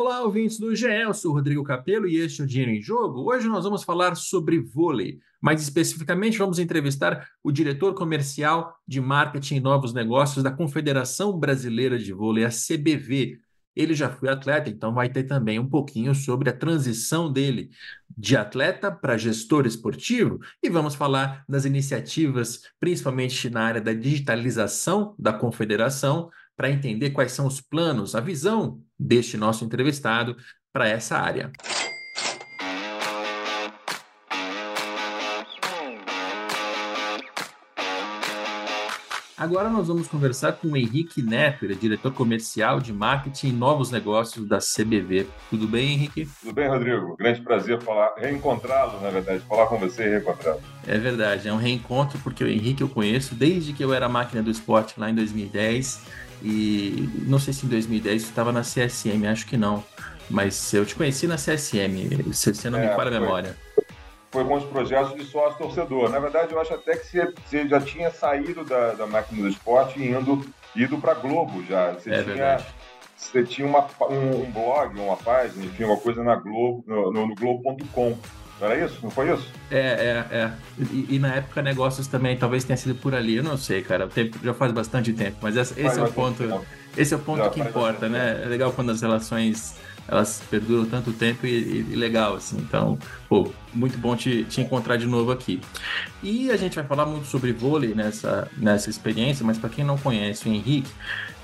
Olá, ouvintes do GE, eu sou Rodrigo Capello e este é o Dinheiro em Jogo. Hoje nós vamos falar sobre vôlei. Mais especificamente, vamos entrevistar o diretor comercial de marketing e novos negócios da Confederação Brasileira de Vôlei, a CBV. Ele já foi atleta, então vai ter também um pouquinho sobre a transição dele de atleta para gestor esportivo e vamos falar das iniciativas, principalmente na área da digitalização da confederação, para entender quais são os planos, a visão deste nosso entrevistado para essa área. Agora nós vamos conversar com o Henrique Neto, ele é diretor comercial de marketing e novos negócios da CBV. Tudo bem, Henrique? Tudo bem, Rodrigo. Grande prazer falar, reencontrá-lo, na verdade, falar com você e reencontrá-lo. É verdade, é um reencontro porque o Henrique eu conheço desde que eu era máquina do esporte lá em 2010 e não sei se em 2010 você estava na CSM, acho que não. Mas eu te conheci na CSM, se você não é, me falha a memória. Foi com os projetos de sócio torcedor. Na verdade, eu acho até que você, você já tinha saído da, da máquina do esporte e indo, ido para Globo já. Você é tinha, verdade. Você tinha uma, um, um, blog, uma página, enfim, uma coisa na Globo, no, no, no Globo.com. Era isso? Não foi isso? É, é, é. E, e, na época negócios também talvez tenha sido por ali. Eu não sei, cara. O tempo já faz bastante tempo. Mas esse, esse é o ponto. Tempo. Esse é o ponto já, que importa, né? É legal quando as relações elas perduram tanto tempo e, e, legal, assim. Então, pô, muito bom te, te encontrar de novo aqui. E a gente vai falar muito sobre vôlei nessa, nessa experiência, mas para quem não conhece o Henrique,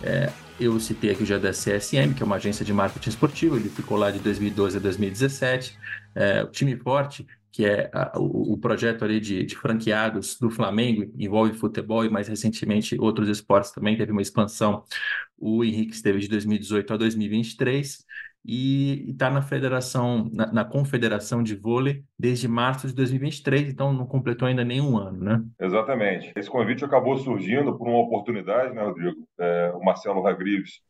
é, eu citei aqui já da CSM, que é uma agência de marketing esportivo, ele ficou lá de 2012 a 2017. É, o time forte, que é a, o, o, projeto ali de, de, franqueados do Flamengo, envolve futebol e mais recentemente outros esportes também, teve uma expansão. O Henrique esteve de 2018 a 2023 e está na federação, na, na, confederação de vôlei desde março de 2023, então não completou ainda nenhum ano, né? Exatamente. Esse convite acabou surgindo por uma oportunidade, né, Rodrigo? É, o Marcelo Ragrives,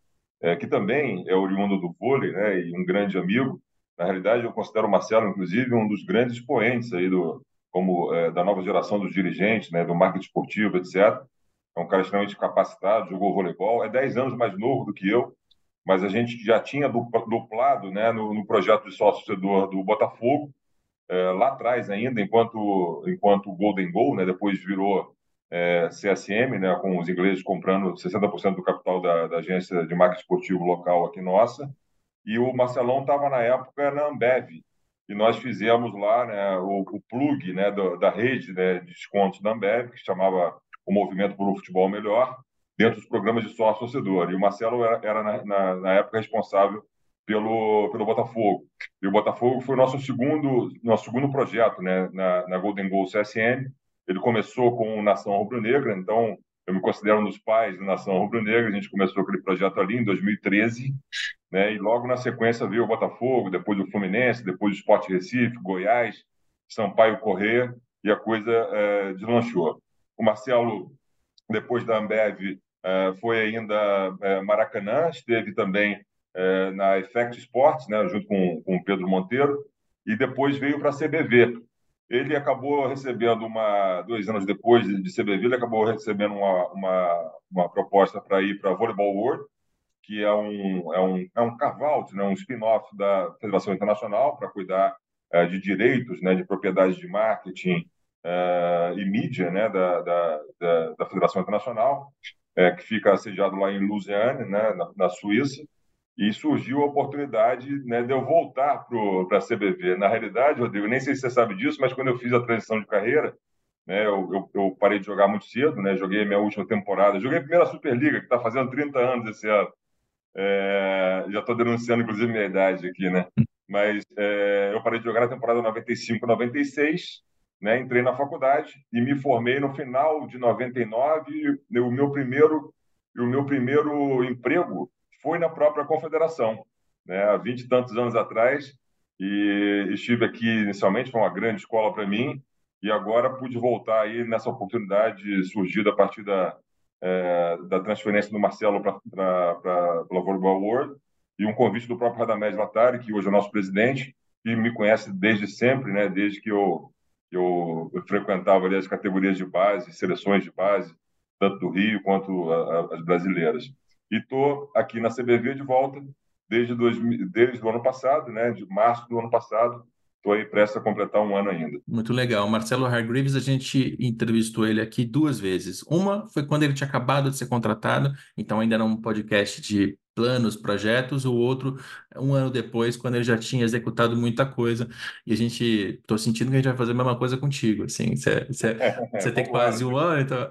é, que também é oriundo do vôlei, né, e um grande amigo. Na realidade, eu considero o Marcelo, inclusive, um dos grandes expoentes aí do, como é, da nova geração dos dirigentes, né, do marketing esportivo, etc. É um cara extremamente capacitado, jogou voleibol, é 10 anos mais novo do que eu, mas a gente já tinha duplado né, no, no projeto de sócio-torcedor do Botafogo, é, lá atrás ainda, enquanto enquanto Golden Goal, né, depois virou é, CSM, né, com os ingleses comprando 60% do capital da, da, agência de marketing esportivo local aqui nossa, e o Marcelão estava na época na Ambev, e nós fizemos lá né, o, o plug né, do, da rede né, de descontos da Ambev, que chamava o Movimento por um Futebol Melhor, dentro dos programas de sócio torcedor. E o Marcelo era, era na, na, na, época responsável pelo, pelo Botafogo. E o Botafogo foi o nosso segundo, nosso segundo projeto né, na, na Golden Goal CSN. Ele começou com Nação Rubro-Negra, então eu me considero um dos pais da Nação Rubro-Negra. A gente começou aquele projeto ali em 2013, né, e logo na sequência veio o Botafogo, depois o Fluminense, depois o Sport Recife, Goiás, Sampaio Corrêa, e a coisa é, deslanchou. O Marcelo, depois da Ambev, é, foi ainda é, Maracanã, esteve também é, na Effect Sports, né, junto com, com o Pedro Monteiro, e depois veio para a CBV. Ele acabou recebendo uma, dois anos depois de CBV, ele acabou recebendo uma, uma, uma proposta para ir para a Volleyball World, que é um, é um, é um carve-out, né, um spin-off da Federação Internacional para cuidar é, de direitos, né, de propriedades de marketing é, e mídia né, da, da, da, da Federação Internacional é, que fica sediado lá em Lausanne, né, na, na, Suíça, e surgiu a oportunidade né, de eu voltar para a CBV. Na realidade, Rodrigo, nem sei se você sabe disso, mas quando eu fiz a transição de carreira, né, eu, eu, eu parei de jogar muito cedo, né, joguei a minha última temporada, joguei a primeira Superliga, que está fazendo 30 anos esse ano. É, já estou denunciando, inclusive, minha idade aqui, né? Mas é, eu parei de jogar na temporada 95-96, né? Entrei na faculdade e me formei no final de 99. O meu primeiro, o meu primeiro emprego foi na própria confederação, né? Há vinte e tantos anos atrás. E estive aqui inicialmente, foi uma grande escola para mim. E agora pude voltar aí nessa oportunidade surgida a partir da, é, da transferência do Marcelo para a Volleyball World e um convite do próprio Radamés Latari, que hoje é nosso presidente, e me conhece desde sempre, né? Desde que eu eu, eu frequentava ali as categorias de base, seleções de base, tanto do Rio quanto a, a, as brasileiras. E estou aqui na CBV de volta desde, dois, desde o ano passado, né, de março do ano passado, Estou aí prestes a completar um ano ainda. Muito legal. Marcelo Hargreaves, a gente entrevistou ele aqui duas vezes. Uma foi quando ele tinha acabado de ser contratado, então ainda era um podcast de planos, projetos, o outro um ano depois, quando ele já tinha executado muita coisa, e a gente, estou sentindo que a gente vai fazer a mesma coisa contigo, assim, você tem quase um ano, então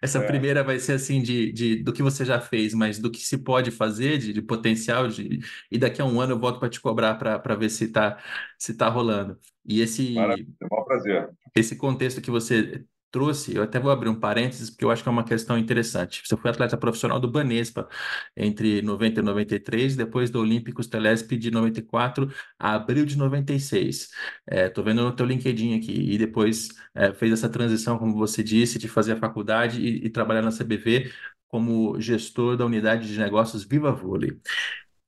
essa é. primeira vai ser assim, de, de, do que você já fez, mas do que se pode fazer, de, de potencial, de, e daqui a um ano eu volto para te cobrar para ver se está se tá rolando. E esse... Maravilha, é um prazer. Esse contexto que você trouxe, eu até vou abrir um parênteses, porque eu acho que é uma questão interessante. Você foi atleta profissional do Banespa entre 90 e 93, depois do Olímpicos Telesp de 94 a abril de 96. Estou é, vendo no teu LinkedIn aqui, e depois é, fez essa transição, como você disse, de fazer a faculdade e, e trabalhar na CBV como gestor da unidade de negócios Viva Vôlei.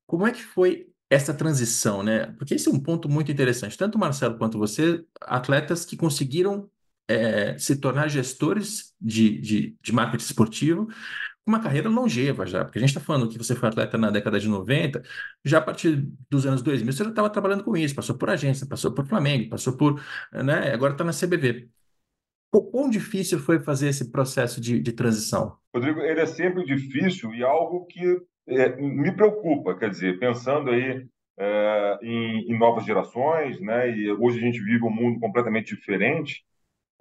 Como é que foi essa transição, né? Porque esse é um ponto muito interessante. Tanto o Marcelo quanto você, atletas que conseguiram é, se tornar gestores de, de, de marketing esportivo uma carreira longeva já, porque a gente está falando que você foi atleta na década de 90, já a partir dos anos 2000 você já estava trabalhando com isso, passou por agência, passou por Flamengo, passou por, né, agora está na CBV. O quão difícil foi fazer esse processo de, de transição? Rodrigo, ele é sempre difícil e algo que é, me preocupa, quer dizer, pensando aí é, em, em novas gerações, né, e hoje a gente vive um mundo completamente diferente,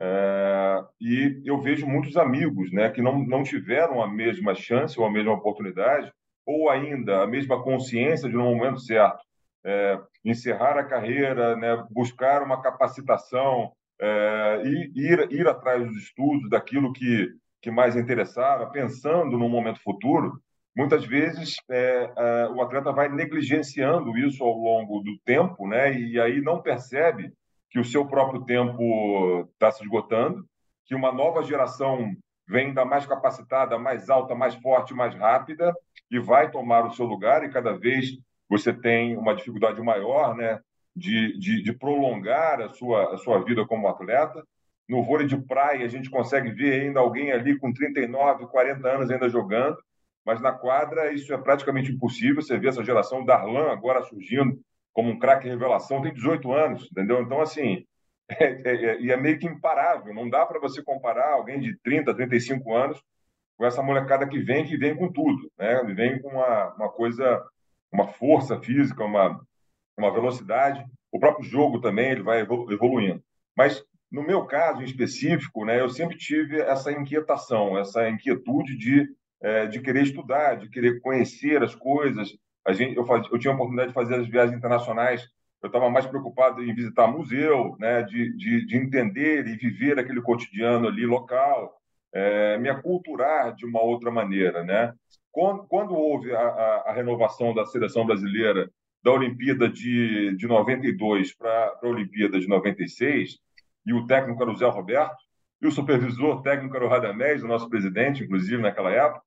é, e eu vejo muitos amigos né, que não, não tiveram a mesma chance ou a mesma oportunidade, ou ainda a mesma consciência de, no momento certo, é, encerrar a carreira, né, buscar uma capacitação é, e ir, ir atrás dos estudos, daquilo que, que mais interessava, pensando no momento futuro. Muitas vezes é, é, o atleta vai negligenciando isso ao longo do tempo, né, e aí não percebe que o seu próprio tempo está se esgotando, que uma nova geração vem da mais capacitada, mais alta, mais forte, mais rápida e vai tomar o seu lugar e cada vez você tem uma dificuldade maior, né, de, de, de prolongar a sua a sua vida como atleta. No vôlei de praia a gente consegue ver ainda alguém ali com 39, 40 anos ainda jogando, mas na quadra isso é praticamente impossível. Você vê essa geração Darlan agora surgindo como um craque revelação, tem 18 anos, entendeu? Então, assim, é, é, é, é meio que imparável. Não dá para você comparar alguém de 30, 35 anos com essa molecada que vem, que vem com tudo, né? Vem com uma, uma coisa, uma força física, uma, uma velocidade. O próprio jogo também ele vai evoluindo. Mas no meu caso em específico, né, eu sempre tive essa inquietação, essa inquietude de, é, de querer estudar, de querer conhecer as coisas, a gente, eu, faz, eu tinha a oportunidade de fazer as viagens internacionais, eu estava mais preocupado em visitar museu, né, de, de, de entender e viver aquele cotidiano ali local, é, me aculturar de uma outra maneira. Né? Quando, quando houve a, a, a renovação da seleção brasileira da Olimpíada de, de 92 para a Olimpíada de 96, e o técnico era o Zé Roberto, e o supervisor técnico era o Radamés, o nosso presidente, inclusive, naquela época,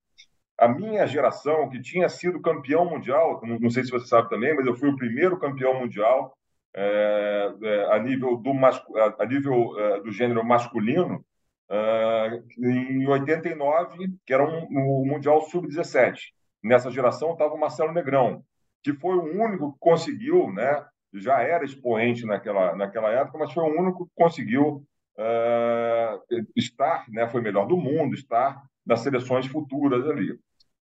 a minha geração, que tinha sido campeão mundial, não sei se você sabe também, mas eu fui o primeiro campeão mundial é, é, a nível do, a nível é, do gênero masculino em 89, que era um, um Mundial Sub-17. Nessa geração estava o Marcelo Negrão, que foi o único que conseguiu, né, já era expoente naquela, naquela época, mas foi o único que conseguiu estar, né, foi melhor do mundo, estar nas seleções futuras ali.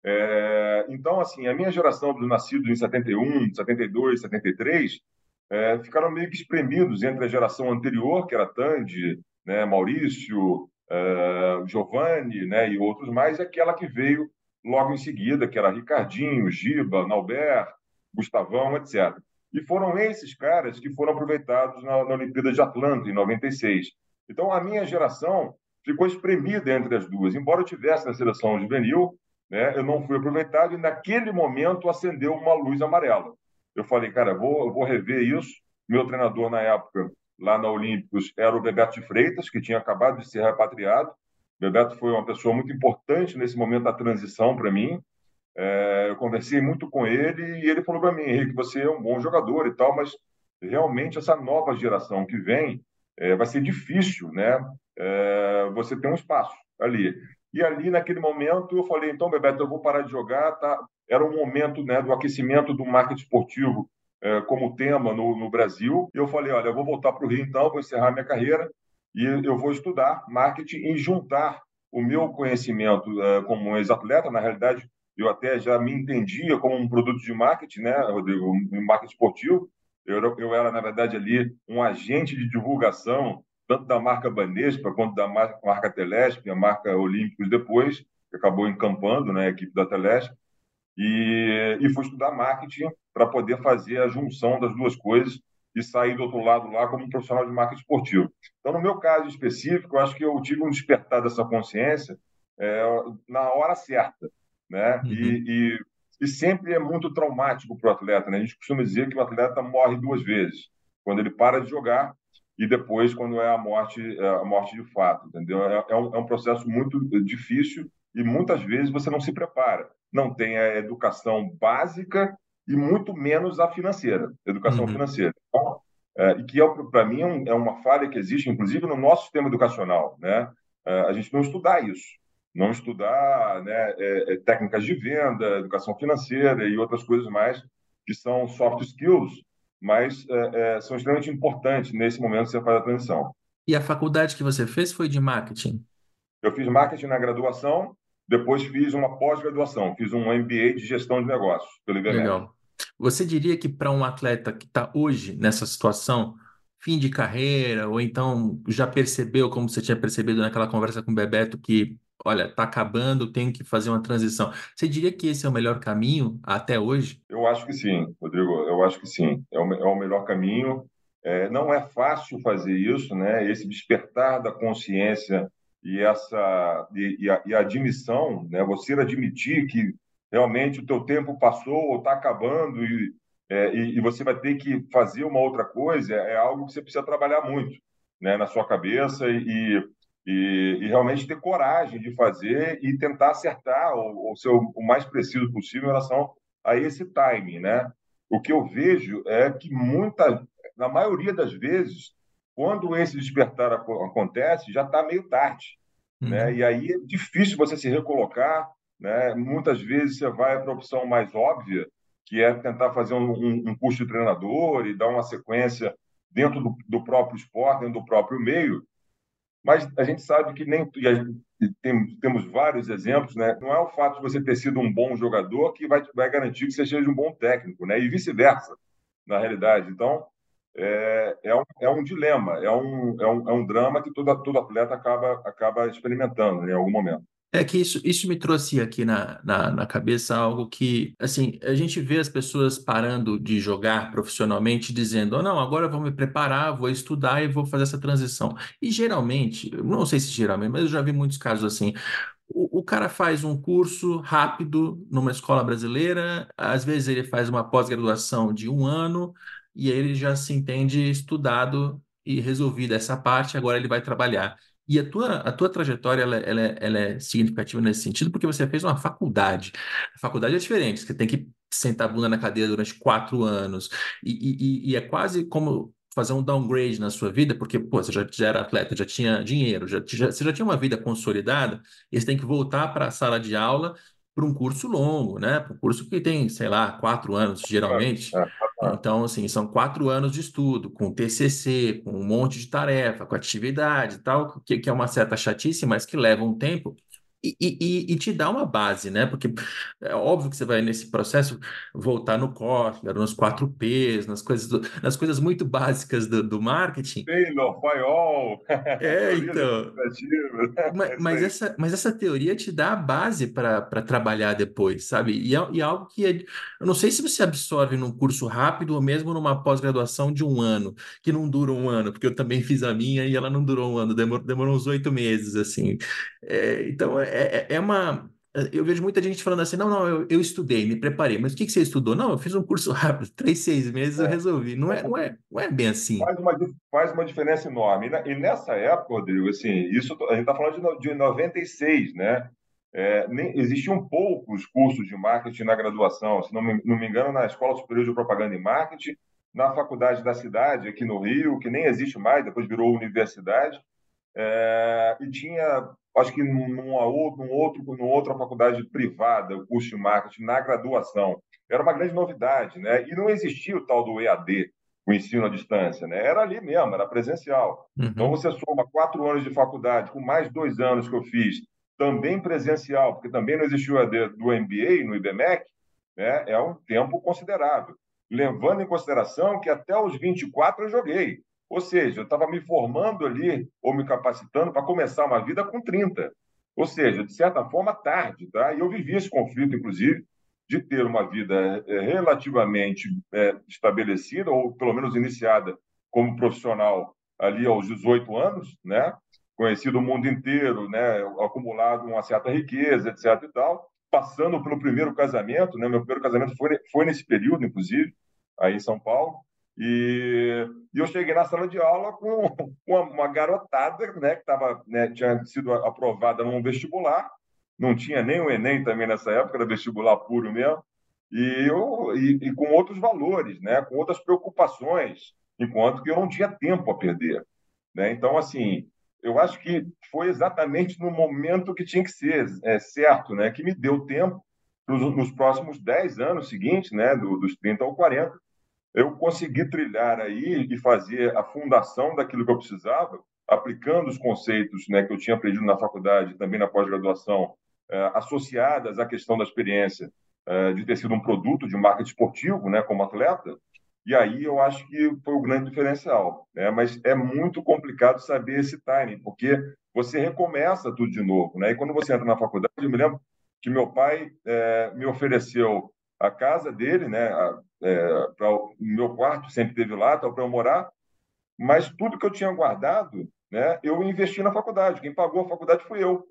É, então, assim, a minha geração dos nascidos em 71, 72, 73, é, ficaram meio que espremidos entre a geração anterior, que era Tandy, né, Maurício, é, Giovanni né, e outros mais, e aquela que veio logo em seguida, que era Ricardinho, Giba, Nauber, Gustavão, etc. E foram esses caras que foram aproveitados na, na Olimpíada de Atlanta, em 96. Então, a minha geração ficou espremida entre as duas. Embora eu tivesse na seleção juvenil, né, eu não fui aproveitado e naquele momento acendeu uma luz amarela. Eu falei, cara, vou, vou rever isso. Meu treinador na época, lá na Olímpicos, era o Bebeto de Freitas, que tinha acabado de ser repatriado. Bebeto foi uma pessoa muito importante nesse momento da transição para mim. É, eu conversei muito com ele e ele falou para mim, Henrique, você é um bom jogador e tal, mas realmente essa nova geração que vem é, vai ser difícil, né? É, você tem um espaço ali. E ali, naquele momento, eu falei, então, Bebeto, eu vou parar de jogar, tá? era um momento né, do aquecimento do marketing esportivo é, como tema no, no Brasil. E eu falei, olha, eu vou voltar para o Rio então, vou encerrar minha carreira e eu vou estudar marketing e juntar o meu conhecimento é, como ex-atleta, na realidade, eu até já me entendia como um produto de marketing, né, Rodrigo, um marketing esportivo. Eu, eu era, na verdade, ali um agente de divulgação, tanto da marca Banespa quanto da marca, Telesp, a marca Olímpicos depois, que acabou encampando né, a equipe da Telesp. E, e fui estudar marketing para poder fazer a junção das duas coisas e sair do outro lado lá como um profissional de marketing esportivo. Então, no meu caso específico, eu acho que eu tive um despertar dessa consciência é, na hora certa, né? Uhum. E, e, e, sempre é muito traumático para o atleta, né? A gente costuma dizer que o atleta morre duas vezes, quando ele para de jogar e depois quando é a morte, é a morte de fato, entendeu? É, é, um, é um processo muito difícil e muitas vezes você não se prepara, não tem a educação básica e muito menos a financeira, educação uhum. financeira. Então, é, e que, é, para mim, é, é, uma falha que existe, inclusive, no nosso sistema educacional. Né? A gente não estudar isso, não estudar né, é, técnicas de venda, educação financeira e outras coisas mais, que são soft skills, mas é, são extremamente importantes nesse momento que você faz a transição. E a faculdade que você fez foi de marketing? Eu fiz marketing na graduação, depois fiz uma pós-graduação, fiz um MBA de gestão de negócios pelo IBMEC. Legal. Você diria que para um atleta que está hoje nessa situação, fim de carreira, ou então já percebeu, como você tinha percebido naquela conversa com o Bebeto, que, olha, está acabando, tem que fazer uma transição. Você diria que esse é o melhor caminho até hoje? Eu acho que sim, Rodrigo, eu acho que sim. É o, é o melhor caminho. É, não é fácil fazer isso, né? Esse despertar da consciência e essa e, e, a, e a admissão, né? Você admitir que realmente o teu tempo passou ou está acabando e, é, e, e, você vai ter que fazer uma outra coisa, é algo que você precisa trabalhar muito né, na sua cabeça e, e, e realmente ter coragem de fazer e tentar acertar o, o, ser o mais preciso possível em relação a esse timing. Né? O que eu vejo é que muita, na maioria das vezes, quando esse despertar acontece, já está meio tarde. Né? Uhum. Né? E aí é difícil você se recolocar, né? Muitas vezes você vai para a opção mais óbvia, que é tentar fazer um, um, um curso de treinador e dar uma sequência dentro do, do, próprio esporte, dentro do próprio meio. Mas a gente sabe que nem tem, temos vários exemplos, né? Não é o fato de você ter sido um bom jogador que vai, vai garantir que você seja um bom técnico, né? E vice-versa, na realidade. Então, é, é, um, é um dilema, é um, é um, é um drama que todo, todo atleta acaba, acaba experimentando em algum momento. É que isso, isso me trouxe aqui na, na, na, cabeça algo que, assim, a gente vê as pessoas parando de jogar profissionalmente dizendo, oh, não, agora vou me preparar, vou estudar e vou fazer essa transição. E geralmente, não sei se geralmente, mas eu já vi muitos casos assim, o, o cara faz um curso rápido numa escola brasileira, às vezes ele faz uma pós-graduação de um ano, e aí ele já se entende estudado e resolvido essa parte, agora ele vai trabalhar. E a tua, a tua trajetória ela, ela, é, ela é significativa nesse sentido porque você fez uma faculdade. A faculdade é diferente, você tem que sentar a bunda na cadeira durante quatro anos. E, e, e é quase como fazer um downgrade na sua vida, porque pô, você já, já era atleta, já tinha dinheiro, já, já, você já tinha uma vida consolidada, e você tem que voltar para a sala de aula para um curso longo, né? Para um curso que tem, sei lá, quatro anos, geralmente. É, é, é. Então, assim, são quatro anos de estudo, com TCC, com um monte de tarefa, com atividade e tal, que, que é uma certa chatice, mas que leva um tempo e, e, e, te dá uma base, né? Porque é óbvio que você vai nesse processo voltar no Kotler, nos 4 Ps, nas coisas, do, nas coisas muito básicas do, do marketing. Taylor, Paiol. É, então. mas, mas, essa, mas essa teoria te dá a base para trabalhar depois, sabe? E é, e é algo que é, eu não sei se você absorve num curso rápido ou mesmo numa pós-graduação de um ano, que não dura um ano, porque eu também fiz a minha e ela não durou um ano, demorou, demorou uns oito meses, assim. É, então, é é, é, é uma. Eu vejo muita gente falando assim: não, não, eu, eu estudei, me preparei, mas o que, que você estudou? Não, eu fiz um curso rápido, três, seis meses eu é. resolvi. Não é, não é, não é bem assim. Faz uma, faz uma diferença enorme. E nessa época, Rodrigo, assim, isso, a gente está falando de, de 96, né? É, nem, existiam poucos cursos de marketing na graduação, se não me, não me engano, na Escola Superior de Propaganda e Marketing, na Faculdade da Cidade, aqui no Rio, que nem existe mais, depois virou universidade, é, e tinha, acho que numa, num outro, numa outra faculdade privada, o curso de marketing na graduação. Era uma grande novidade, né? E não existia o tal do EAD, o ensino à distância, né? Era ali mesmo, era presencial. Uhum. Então você soma quatro anos de faculdade com mais dois anos que eu fiz, também presencial, porque também não existiu o EAD do MBA no IBMEC, né? É um tempo considerável, levando em consideração que até os 24 eu joguei. Ou seja, eu estava me formando ali, ou me capacitando para começar uma vida com 30. Ou seja, de certa forma, tarde. Tá? E eu vivi esse conflito, inclusive, de ter uma vida é, relativamente é, estabelecida, ou pelo menos iniciada como profissional ali aos 18 anos, né? conhecido o mundo inteiro, né? acumulado uma certa riqueza, etc. e tal, passando pelo primeiro casamento, né? meu primeiro casamento foi, foi nesse período, inclusive, aí em São Paulo, e, e, eu cheguei na sala de aula com uma, uma garotada né, que tava, né, tinha sido aprovada num vestibular, não tinha nem o Enem também nessa época, era vestibular puro mesmo, e, eu, e, e com outros valores, né, com outras preocupações, enquanto que eu não tinha tempo a perder. Né? Então, assim, eu acho que foi exatamente no momento que tinha que ser é, certo, né, que me deu tempo nos, nos próximos 10 anos seguintes, né, do, dos 30 ao 40, eu consegui trilhar aí e fazer a fundação daquilo que eu precisava, aplicando os conceitos né, que eu tinha aprendido na faculdade, também na pós-graduação, eh, associadas à questão da experiência eh, de ter sido um produto de marketing esportivo, né, como atleta. E aí eu acho que foi o grande diferencial. Né? Mas é muito complicado saber esse timing, porque você recomeça tudo de novo. Né? E quando você entra na faculdade, eu me lembro que meu pai eh, me ofereceu a casa dele, né, é, o meu quarto sempre teve lá, para eu morar, mas tudo que eu tinha guardado, né, eu investi na faculdade. Quem pagou a faculdade fui eu,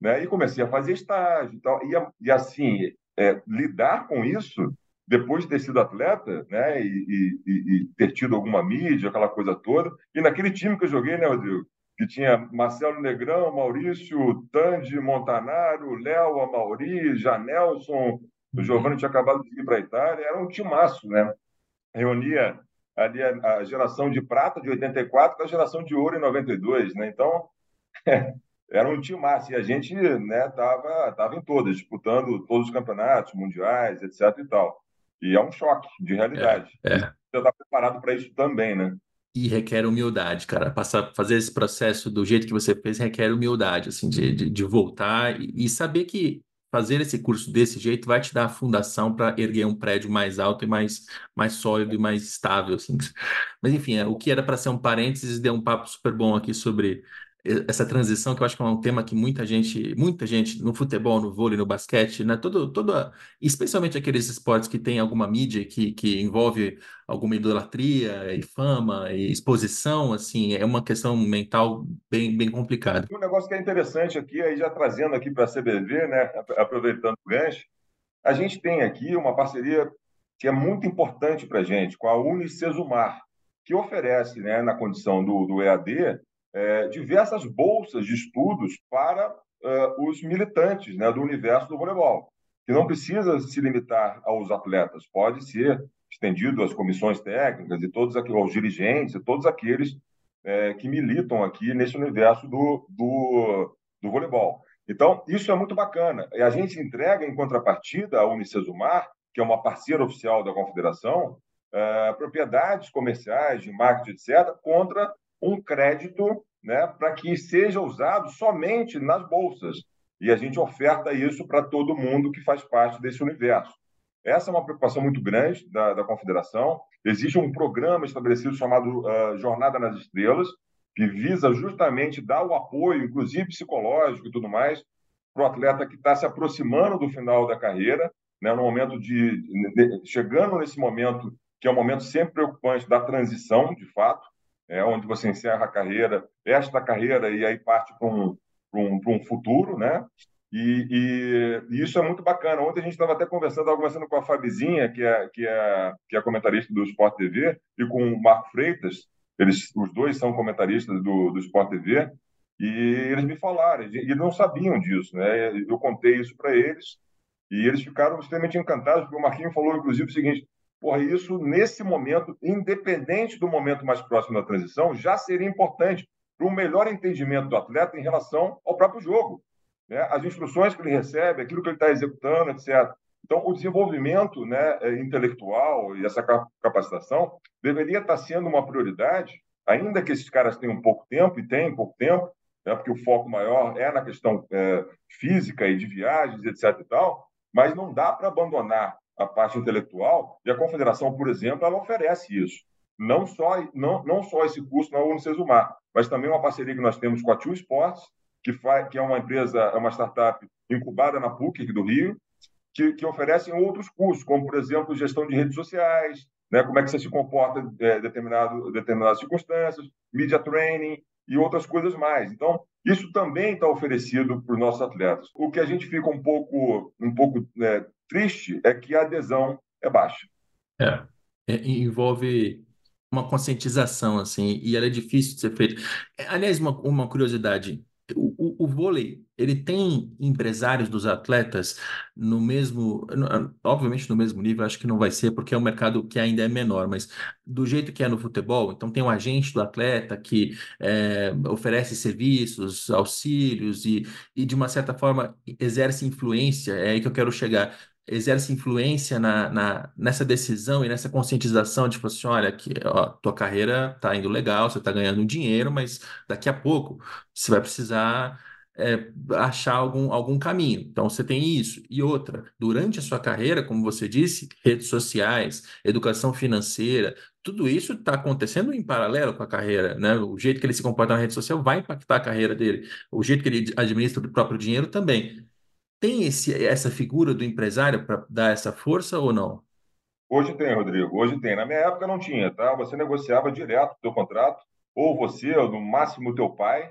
né? E comecei a fazer estágio e tal. E, e assim, é, lidar com isso depois de ter sido atleta, né, e, e, e, ter tido alguma mídia, aquela coisa toda, e naquele time que eu joguei, né, Rodrigo, que tinha Marcelo Negrão, Maurício, Tandy, Montanaro, Léo, Amauri, Janelson, o Giovanni tinha acabado de ir para a Itália, era um timaço, né? Reunia ali a, a, geração de prata de 84 com a geração de ouro em 92, né? Então, era um timaço. E a gente né, tava, tava em todas, disputando todos os campeonatos mundiais, etc e tal. E é um choque de realidade. É, é. Você está preparado para isso também, né? E requer humildade, cara. Passar, fazer esse processo do jeito que você fez requer humildade, assim, de, de, de voltar e, e saber que fazer esse curso desse jeito vai te dar a fundação para erguer um prédio mais alto e mais, mais sólido e mais estável, assim. Mas enfim, é, o que era para ser um parênteses deu um papo super bom aqui sobre essa transição que eu acho que é um tema que muita gente, muita gente no futebol, no vôlei, no basquete, né, todo, todo, especialmente aqueles esportes que tem alguma mídia que, que envolve alguma idolatria e fama e exposição, assim, é uma questão mental bem, bem complicada. Um negócio que é interessante aqui, aí já trazendo aqui para a CBV, né, aproveitando o gancho, a gente tem aqui uma parceria que é muito importante para a gente, com a Unicesumar, que oferece, né, na condição do, do EAD, é, diversas bolsas de estudos para uh, os militantes né, do universo do voleibol, que não precisa se limitar aos atletas, pode ser estendido às comissões técnicas e todos aqueles, aos dirigentes e todos aqueles é, que militam aqui nesse universo do, do, do voleibol. Então, isso é muito bacana. E a gente entrega, em contrapartida, à Unicesumar, que é uma parceira oficial da Confederação, uh, propriedades comerciais, de marketing, etc., contra um crédito né, para que seja usado somente nas bolsas. E a gente oferta isso para todo mundo que faz parte desse universo. Essa é uma preocupação muito grande da, da Confederação. Existe um programa estabelecido chamado uh, Jornada nas Estrelas, que visa justamente dar o apoio, inclusive psicológico e tudo mais, para o atleta que está se aproximando do final da carreira, né, no momento de, de, chegando nesse momento que é um momento sempre preocupante da transição, de fato, é onde você encerra a carreira, esta carreira e aí parte para um, um, um futuro, né? E, e, e, isso é muito bacana. Ontem a gente estava até conversando, conversando com a Fabizinha, que é, que é, que é comentarista do Sport TV, e com o Marco Freitas, eles, os dois são comentaristas do, do Sport TV, e eles me falaram, e eles não sabiam disso, né? Eu contei isso para eles, e eles ficaram extremamente encantados, porque o Marquinhos falou, inclusive, o seguinte: Porra, isso, nesse momento, independente do momento mais próximo da transição, já seria importante, para um melhor entendimento do atleta em relação ao próprio jogo. Né? As instruções que ele recebe, aquilo que ele está executando, etc. Então, o desenvolvimento né, é, intelectual e essa capacitação deveria estar sendo uma prioridade, ainda que esses caras tenham pouco tempo, e têm pouco tempo, né, porque o foco maior é na questão é, física e de viagens, etc. E tal, mas não dá para abandonar a parte intelectual, e a confederação, por exemplo, ela oferece isso. Não só, não, não só esse curso na Unicesumar, mas também uma parceria que nós temos com a Tio Sports, que, faz, que é uma empresa, é uma startup incubada na PUC do Rio, que, que oferecem outros cursos, como, por exemplo, gestão de redes sociais, né, como é que você se comporta em é, determinado, determinadas circunstâncias, media training e outras coisas mais. Então, isso também está oferecido para os nossos atletas. O que a gente fica um pouco, um pouco né, triste é que a adesão é baixa. É, é envolve uma conscientização, assim, e ela é difícil de ser feita. Aliás, uma, uma curiosidade, o, o, vôlei, ele tem empresários dos atletas no mesmo, obviamente no mesmo nível, acho que não vai ser, porque é um mercado que ainda é menor, mas do jeito que é no futebol, então tem um agente do atleta que é, oferece serviços, auxílios e, e, de uma certa forma, exerce influência, é aí que eu quero chegar exerce influência na, na, nessa decisão e nessa conscientização de, tipo assim, olha, que, tua carreira tá indo legal, você tá ganhando dinheiro, mas daqui a pouco você vai precisar é, achar algum, algum caminho. Então, você tem isso. E outra, durante a sua carreira, como você disse, redes sociais, educação financeira, tudo isso está acontecendo em paralelo com a carreira, né? O jeito que ele se comporta na rede social vai impactar a carreira dele. O jeito que ele administra o próprio dinheiro também. Tem esse, essa figura do empresário para dar essa força ou não? Hoje tem, Rodrigo. Hoje tem. Na minha época não tinha, tá? Você negociava direto o teu contrato, ou você, ou no máximo o teu pai,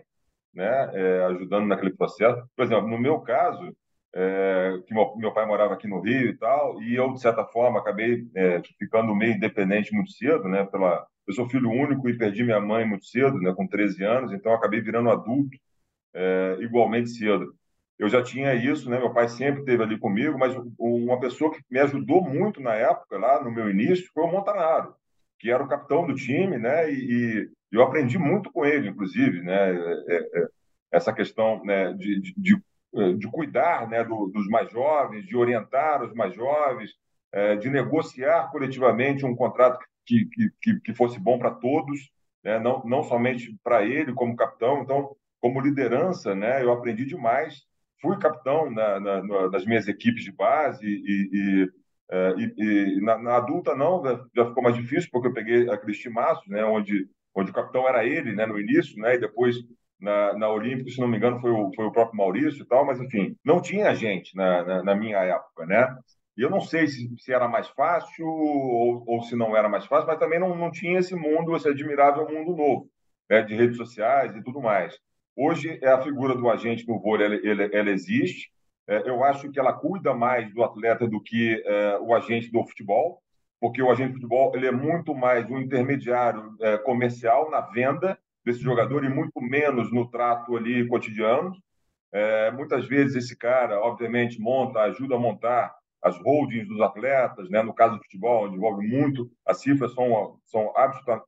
né, é, ajudando naquele processo. Por exemplo, no meu caso, é, que meu, meu, pai morava aqui no Rio e tal, e eu, de certa forma, acabei é, ficando meio independente muito cedo, né? Pela, eu sou filho único e perdi minha mãe muito cedo, né, com 13 anos, então acabei virando adulto é, igualmente cedo eu já tinha isso, né? Meu pai sempre esteve ali comigo, mas uma pessoa que me ajudou muito na época, lá no meu início, foi o Montanaro, que era o capitão do time, né? E, e eu aprendi muito com ele, inclusive, né? É, é, essa questão né, de, de, de, é, cuidar né, do, dos mais jovens, de orientar os mais jovens, é, de negociar coletivamente um contrato que, que, que fosse bom para todos, né? não, não somente para ele como capitão. Então, como liderança, né, eu aprendi demais fui capitão na, na, nas minhas equipes de base e, e, é, e, e na, na, adulta não, já ficou mais difícil porque eu peguei aqueles timaços, né, onde, onde o capitão era ele, né, no início, né, e depois na, na Olímpica, se não me engano, foi o, foi o próprio Maurício e tal, mas enfim, não tinha gente na, na, na minha época, né? E eu não sei se, se era mais fácil ou, ou, se não era mais fácil, mas também não, não tinha esse mundo, esse admirável mundo novo, né, de redes sociais e tudo mais. Hoje, é a figura do agente no vôlei ela, ela, ela existe. É, eu acho que ela cuida mais do atleta do que é, o agente do futebol, porque o agente do futebol ele é muito mais um intermediário comercial na venda desse jogador e muito menos no trato ali cotidiano. É, muitas vezes esse cara, obviamente, monta, ajuda a montar as holdings dos atletas, né? no caso do futebol, onde envolve muito, as cifras são, são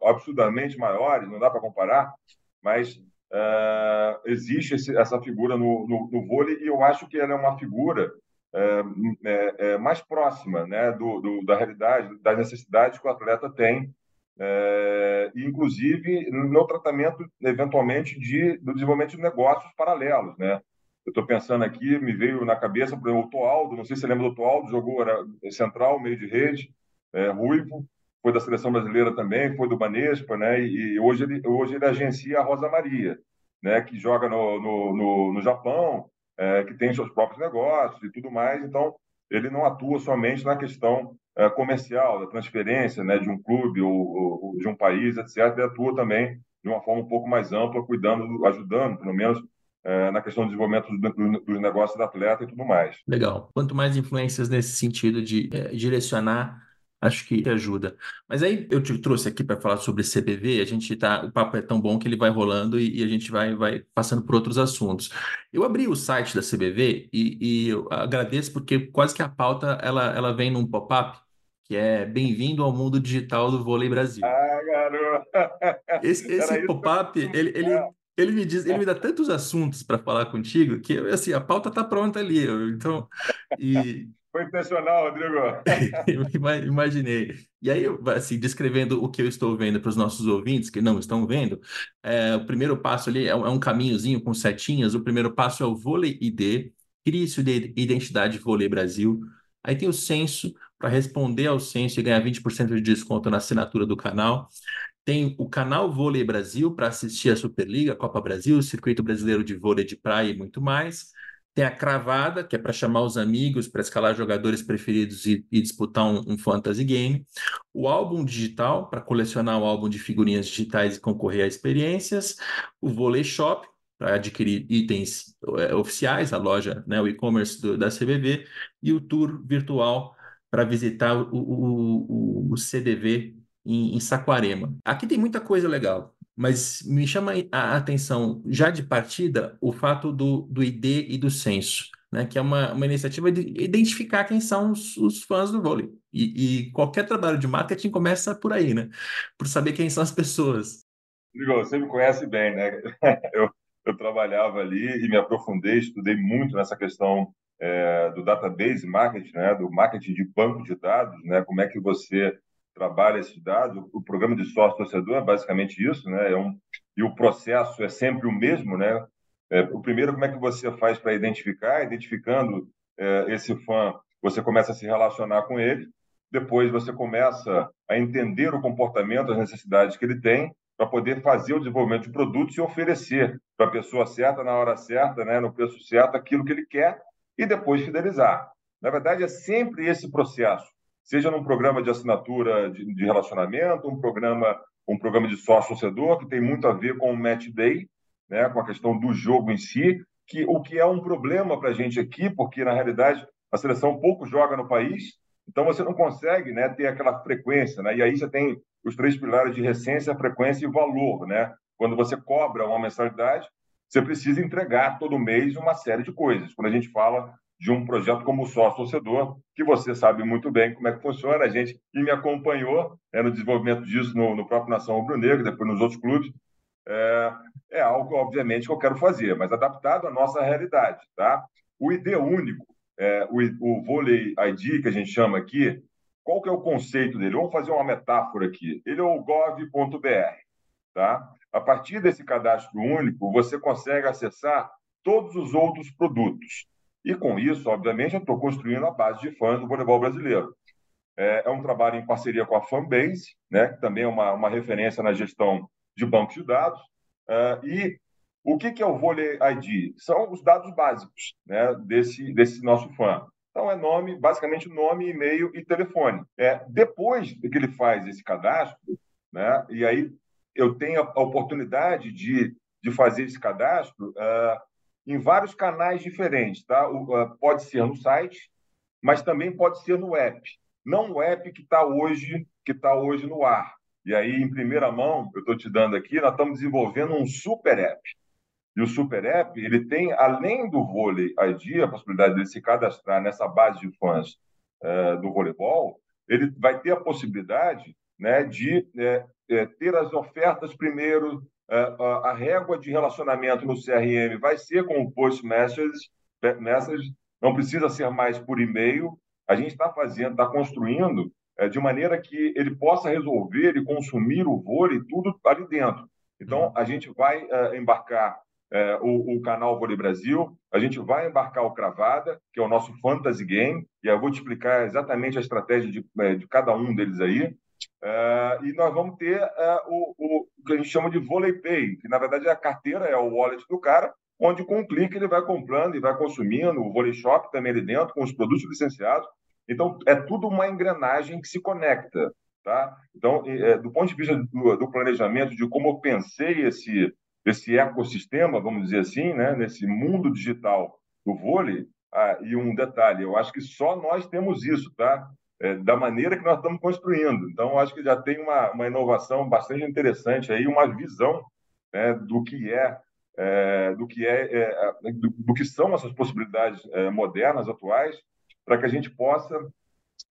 absurdamente maiores, não dá para comparar, mas Uh, existe esse, essa figura no, no, no, vôlei e eu acho que ela é uma figura é, é, é, mais próxima né, do, do, da realidade, das necessidades que o atleta tem, é, inclusive no tratamento, eventualmente, de, do desenvolvimento de negócios paralelos. Né? Eu estou pensando aqui, me veio na cabeça por exemplo, o Toaldo, não sei se você lembra do Toaldo, jogou era central, meio de rede, é, ruivo, foi da seleção brasileira também, foi do Banespa, né? E hoje ele, hoje ele agencia a Rosa Maria, né? Que joga no, no, no, no Japão, é, que tem seus próprios negócios e tudo mais. Então, ele não atua somente na questão é, comercial, da transferência, né? De um clube ou, ou, de um país, etc. Ele atua também de uma forma um pouco mais ampla, cuidando, ajudando, pelo menos, é, na questão do desenvolvimento dos negócios do atleta e tudo mais. Legal. Quanto mais influências nesse sentido de é, direcionar Acho que ajuda. Mas aí eu te trouxe aqui para falar sobre CBV, a gente tá, o papo é tão bom que ele vai rolando e, e, a gente vai, vai passando por outros assuntos. Eu abri o site da CBV e, e eu agradeço porque quase que a pauta ela, ela vem num pop-up que é Bem-vindo ao mundo digital do vôlei Brasil. Ah, garoto! Esse, esse pop-up, ele, ele, ele me diz, ele me dá tantos assuntos para falar contigo que assim, a pauta está pronta ali. Então, e foi intencional, Rodrigo. Imaginei. E aí, assim, descrevendo o que eu estou vendo para os nossos ouvintes que não estão vendo, é, o primeiro passo ali é, um é caminhozinho com setinhas. O primeiro passo é o Vôlei ID, crie-se de identidade Vôlei Brasil. Aí tem o censo, para responder ao censo e ganhar 20% de desconto na assinatura do canal. Tem o canal Vôlei Brasil para assistir a Superliga, Copa Brasil, Circuito Brasileiro de Vôlei de Praia e muito mais. Tem a cravada, que é para chamar os amigos, para escalar jogadores preferidos e, e disputar um, um, fantasy game. O álbum digital, para colecionar o álbum de figurinhas digitais e concorrer a experiências. O Volley Shop, para adquirir itens é, oficiais, a loja, né, o e-commerce da CVV. E o tour virtual para visitar o, o, o, o CDV em, em Saquarema. Aqui tem muita coisa legal mas me chama a atenção, já de partida, o fato do, do ID e do censo, né? que é uma, uma iniciativa de identificar quem são os, os fãs do vôlei. E, e, qualquer trabalho de marketing começa por aí, né? Por saber quem são as pessoas. Igor, você me conhece bem, né? Eu, eu trabalhava ali e me aprofundei, estudei muito nessa questão é, do database marketing, né? Do marketing de banco de dados, né? Como é que você trabalha esses dados. O programa de sócio-torcedor é basicamente isso, né? É um, e o processo é sempre o mesmo, né? É, o primeiro, como é que você faz para identificar? Identificando é, esse fã, você começa a se relacionar com ele. Depois você começa a entender o comportamento, as necessidades que ele tem, para poder fazer o desenvolvimento de produtos e oferecer para a pessoa certa, na hora certa, né, no preço certo, aquilo que ele quer e depois fidelizar. Na verdade, é sempre esse processo seja num programa de assinatura de, de relacionamento, um programa, um programa de sócio-torcedor, que tem muito a ver com o match day, né, com a questão do jogo em si, que o que é um problema para a gente aqui, porque na realidade a seleção pouco joga no país, então você não consegue né, ter aquela frequência, né? e aí você tem os três pilares de recência, frequência e valor. Né? Quando você cobra uma mensalidade, você precisa entregar todo mês uma série de coisas. Quando a gente fala de um projeto como o Sócio Torcedor, que você sabe muito bem como é que funciona, a gente que me acompanhou é, no desenvolvimento disso no, no próprio Nação Rubro Negro, depois nos outros clubes, é, é, algo, obviamente, que eu quero fazer, mas adaptado à nossa realidade. Tá? O ID único, é, o, o Vôlei ID, que a gente chama aqui, qual que é o conceito dele? Vamos fazer uma metáfora aqui. Ele é o gov.br. Tá? A partir desse cadastro único, você consegue acessar todos os outros produtos. E com isso, obviamente, eu estou construindo a base de fãs do voleibol brasileiro. É, é, um trabalho em parceria com a Fanbase, né, que também é uma, uma referência na gestão de bancos de dados. É, e o que, que é o Vôlei ID? São os dados básicos né, desse, desse nosso fã. Então, é nome, basicamente nome, e-mail e telefone. É, depois que ele faz esse cadastro, né, e aí eu tenho a oportunidade de, de fazer esse cadastro, uh, em vários canais diferentes, tá? Pode ser no site, mas também pode ser no app. Não o app que está hoje, que está hoje no ar. E aí, em primeira mão, eu estou te dando aqui, nós estamos desenvolvendo um super app. E o super app, ele tem, além do vôlei ID, a possibilidade de se cadastrar nessa base de fãs uh, do voleibol, ele vai ter a possibilidade né, de é, é, ter as ofertas primeiro, a régua de relacionamento no CRM vai ser com o post message, message não precisa ser mais por e-mail. A gente está fazendo, está construindo é, de maneira que ele possa resolver e consumir o vôlei tudo ali dentro. Então, a gente vai é, embarcar o, o, canal Vôlei Brasil, a gente vai embarcar o Cravada, que é o nosso fantasy game, e eu vou te explicar exatamente a estratégia de, de cada um deles aí. Uh, e nós vamos ter uh, o, o, que a gente chama de Volley Pay, que na verdade é a carteira, é o wallet do cara, onde com um clique ele vai comprando e vai consumindo, o Volley Shop também ali dentro, com os produtos licenciados. Então, é tudo uma engrenagem que se conecta. Tá? Então, é, do ponto de vista do, do, planejamento, de como eu pensei esse, esse ecossistema, vamos dizer assim, né, nesse mundo digital do vôlei, ah, e um detalhe, eu acho que só nós temos isso, tá? É, da maneira que nós estamos construindo. Então, acho que já tem uma, uma inovação bastante interessante aí, uma visão né, do que é, é, do que é, é do, do, que são essas possibilidades é, modernas atuais, para que a gente possa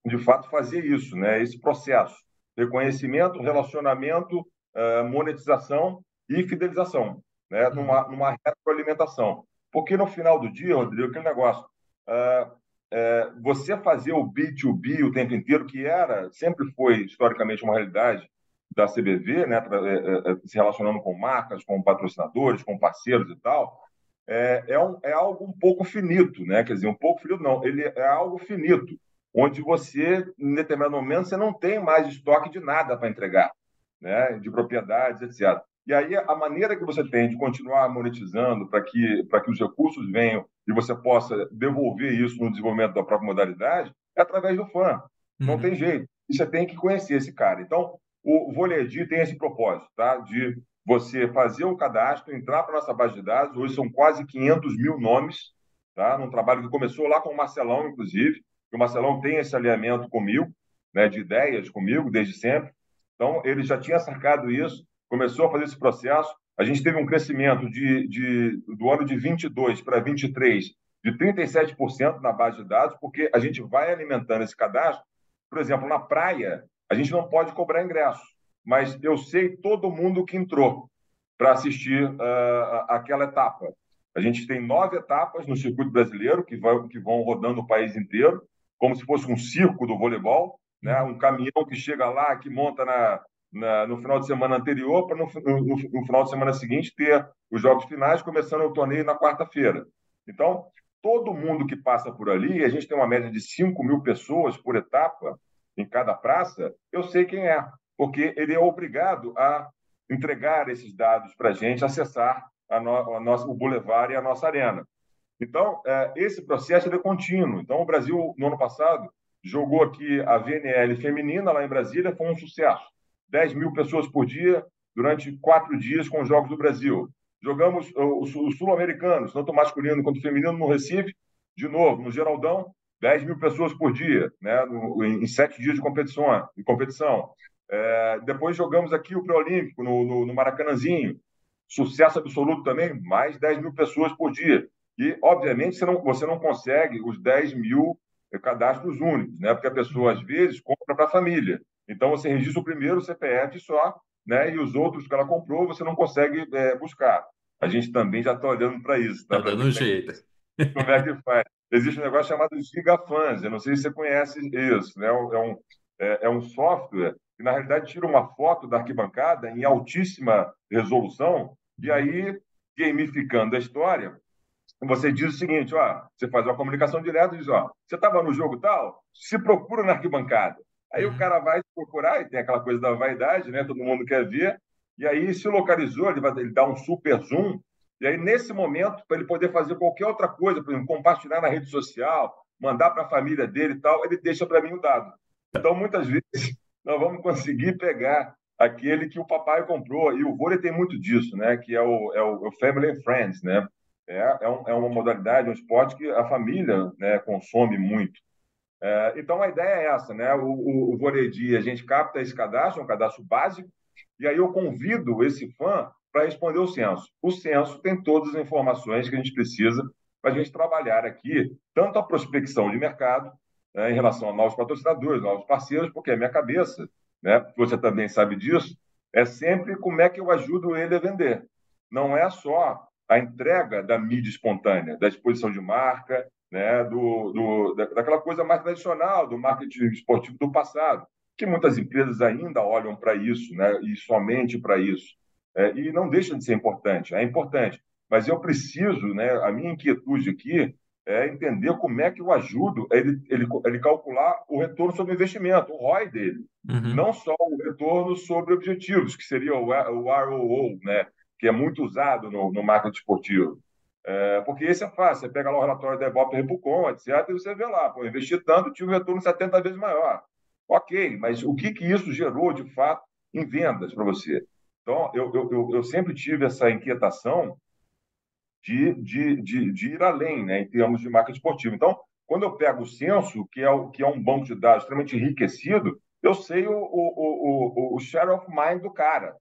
de fato fazer isso, né, esse processo, reconhecimento, relacionamento, é, monetização e fidelização. né, uhum. numa, numa retroalimentação. Porque no final do dia, Rodrigo, aquele negócio, uh, uh, você fazer o B2B o tempo inteiro, que era, sempre foi historicamente uma realidade da CBV, né, pra, uh, se relacionando com marcas, com patrocinadores, com parceiros e tal, é, é, um, é algo um pouco finito, né? Quer dizer, um pouco finito não, ele é algo finito, onde você, em determinado momento, você não tem mais estoque de nada para entregar, né? De propriedades, etc. E aí a maneira que você tem de continuar monetizando para que para que os recursos venham e você possa devolver isso no desenvolvimento da própria modalidade é através do fã. Não uhum. tem jeito. E você tem que conhecer esse cara. Então, o Voleedi tem esse propósito, tá? De você fazer o cadastro, entrar para nossa base de dados. Hoje são quase 500 mil nomes, tá? Num trabalho que começou lá com o Marcelão, inclusive. O Marcelão tem esse alinhamento comigo, né? De ideias comigo desde sempre. Então, ele já tinha sacado isso começou a fazer esse processo. A gente teve um crescimento de, de do ano de 22 para 23 de 37% na base de dados, porque a gente vai alimentando esse cadastro. Por exemplo, na praia, a gente não pode cobrar ingresso, mas eu sei todo mundo que entrou para assistir uh, aquela etapa. A gente tem nove etapas no circuito brasileiro que, vai, que vão rodando o país inteiro, como se fosse um circo do voleibol, né? um caminhão que chega lá, que monta na, na, no final de semana anterior para no, no, no, final de semana seguinte ter os jogos finais, começando o torneio na quarta-feira. Então, todo mundo que passa por ali, a gente tem uma média de 5 mil pessoas por etapa em cada praça, eu sei quem é, porque ele é obrigado a entregar esses dados para a gente acessar a no, a nossa, o Boulevard e a nossa arena. Então, é, esse processo é contínuo. Então, o Brasil, no ano passado, jogou aqui a VNL feminina lá em Brasília, foi um sucesso. 10 mil pessoas por dia durante quatro dias com os Jogos do Brasil. Jogamos os sul-americanos, tanto masculino quanto feminino, no Recife, de novo, no Geraldão, 10 mil pessoas por dia, né, em, em, sete dias de competição. De competição. É, depois jogamos aqui o Pré-Olímpico, no, no, no, Maracanãzinho. Sucesso absoluto também, mais 10 mil pessoas por dia. E, obviamente, você não, você não consegue os 10 mil cadastros únicos, né? porque a pessoa, às vezes, compra para a família. Então, você registra o primeiro CPF só, né? E os outros que ela comprou, você não consegue é, buscar. A gente também já está olhando para isso. Está tá dando um jeito. Como é que faz? Existe um negócio chamado Gigafans, eu não sei se você conhece isso, né? É um, é, é um software que, na realidade, tira uma foto da arquibancada em altíssima resolução e aí, gamificando a história, você diz o seguinte, ó, você faz uma comunicação direta e diz, ó, você estava no jogo tal, se procura na arquibancada. Aí o uhum. cara vai procurar, e tem aquela coisa da vaidade, né? Todo mundo quer ver. E aí se localizou, ele vai ele dá um super zoom. E aí, nesse momento, para ele poder fazer qualquer outra coisa, por exemplo, compartilhar na rede social, mandar para a família dele e tal, ele deixa para mim o dado. Então, muitas vezes, nós vamos conseguir pegar aquele que o papai comprou. E o vôlei tem muito disso, né? Que é o, é o, é o Family and Friends, né? É, é, um, é uma modalidade, um esporte que a família né, consome muito. É, então, a ideia é essa, né? O, o, o Voredi, a gente capta esse cadastro, é um cadastro básico, e aí eu convido esse fã para responder o censo. O censo tem todas as informações que a gente precisa para a gente trabalhar aqui, tanto a prospecção de mercado, né, em relação a novos patrocinadores, novos parceiros, porque a minha cabeça, né, você também sabe disso, é sempre como é que eu ajudo ele a vender. Não é só a entrega da mídia espontânea, da exposição de marca, né, do, do, daquela coisa mais tradicional do marketing esportivo do passado, que muitas empresas ainda olham para isso, né, e somente para isso. É, e não deixa de ser importante, é importante. Mas eu preciso, né, a minha inquietude aqui é entender como é que eu ajudo ele, ele, ele calcular o retorno sobre o investimento, o ROI dele. Uhum. Não só o retorno sobre objetivos, que seria o, o ROO, né, que é muito usado no, no marketing esportivo. É, porque esse é fácil, você pega lá o relatório da Ibope Repucon, etc., e você vê lá, pô, investir tanto, tinha um retorno 70 vezes maior. Ok, mas o que, que isso gerou, de fato, em vendas para você? Então, eu, eu, eu sempre tive essa inquietação de, de, de, de, ir além, né, em termos de marketing esportivo. Então, quando eu pego o censo, que é, o, que é um banco de dados extremamente enriquecido, eu sei o, o, o, o share of mind do cara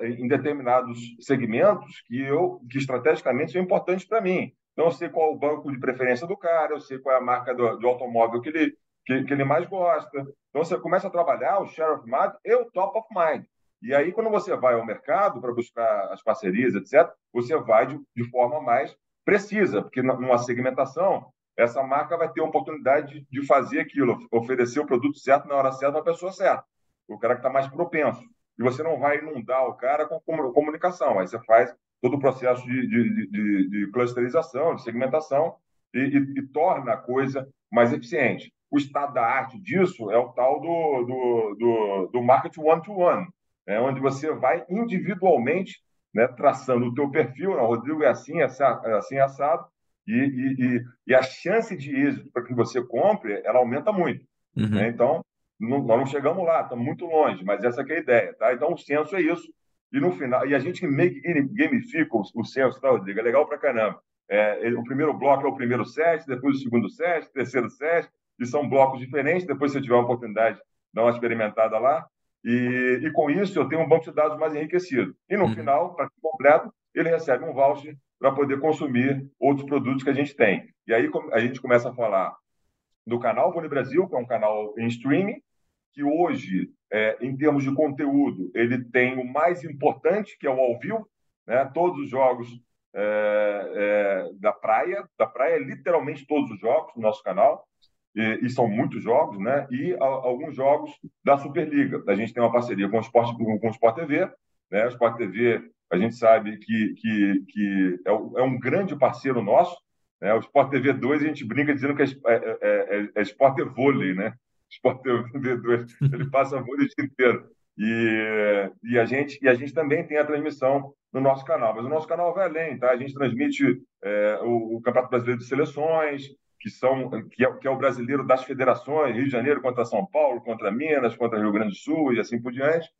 em determinados segmentos que eu que estrategicamente são importantes para mim. Então, eu sei qual é o banco de preferência do cara, eu sei qual é a marca do, do automóvel que ele, que, que, ele mais gosta. Então, você começa a trabalhar o share of mind e o top of mind. E aí, quando você vai ao mercado para buscar as parcerias, etc., você vai de, de forma mais precisa, porque numa segmentação, essa marca vai ter a oportunidade de, de fazer aquilo, oferecer o produto certo na hora certa para a pessoa certa, o cara que está mais propenso. E você não vai inundar o cara com comunicação, aí você faz todo o processo de, de, de, de clusterização, de segmentação, e, e, e, torna a coisa mais eficiente. O estado da arte disso é o tal do, do, do, do market one-to-one, né, onde você vai individualmente né, traçando o teu perfil, não, Rodrigo é assim, é assim assado, e, e, e, a chance de êxito para que você compre, ela aumenta muito. Uhum. Né? Então, não, nós não chegamos lá, estamos muito longe, mas essa é a ideia. Tá? Então, o censo é isso. E no final, e a gente gamifica o, o censo, tá, Rodrigo? É legal para caramba. É, o primeiro bloco é o primeiro set, depois o segundo set, terceiro set, e são blocos diferentes. Depois, se você tiver uma oportunidade, dá uma experimentada lá. E, e com isso, eu tenho um banco de dados mais enriquecido. E no uhum. final, para completo, ele recebe um voucher para poder consumir outros produtos que a gente tem. E aí a gente começa a falar do canal Vôlei Brasil, que é um canal em streaming, que hoje, é, em termos de conteúdo, ele tem o mais importante, que é o ao vivo, né? todos os jogos é, é, da praia, da praia, literalmente todos os jogos do nosso canal, e, e, são muitos jogos, né? E a, alguns jogos da Superliga. A gente tem uma parceria com o Sport, com, com o Sport TV, né? O Sport TV, a gente sabe que, que, que é, é um grande parceiro nosso, né? O Sport TV 2, a gente brinca dizendo que é, é, é, é Sport TV Vôlei, né? Sport TV 2, ele passa vôlei o dia inteiro. E, e, a gente, e a gente também tem a transmissão no nosso canal, mas o nosso canal vai além, tá? A gente transmite é, o, o, Campeonato Brasileiro de Seleções, que, são, que é, que, é, o brasileiro das federações, Rio de Janeiro contra São Paulo, contra Minas, contra Rio Grande do Sul e assim por diante.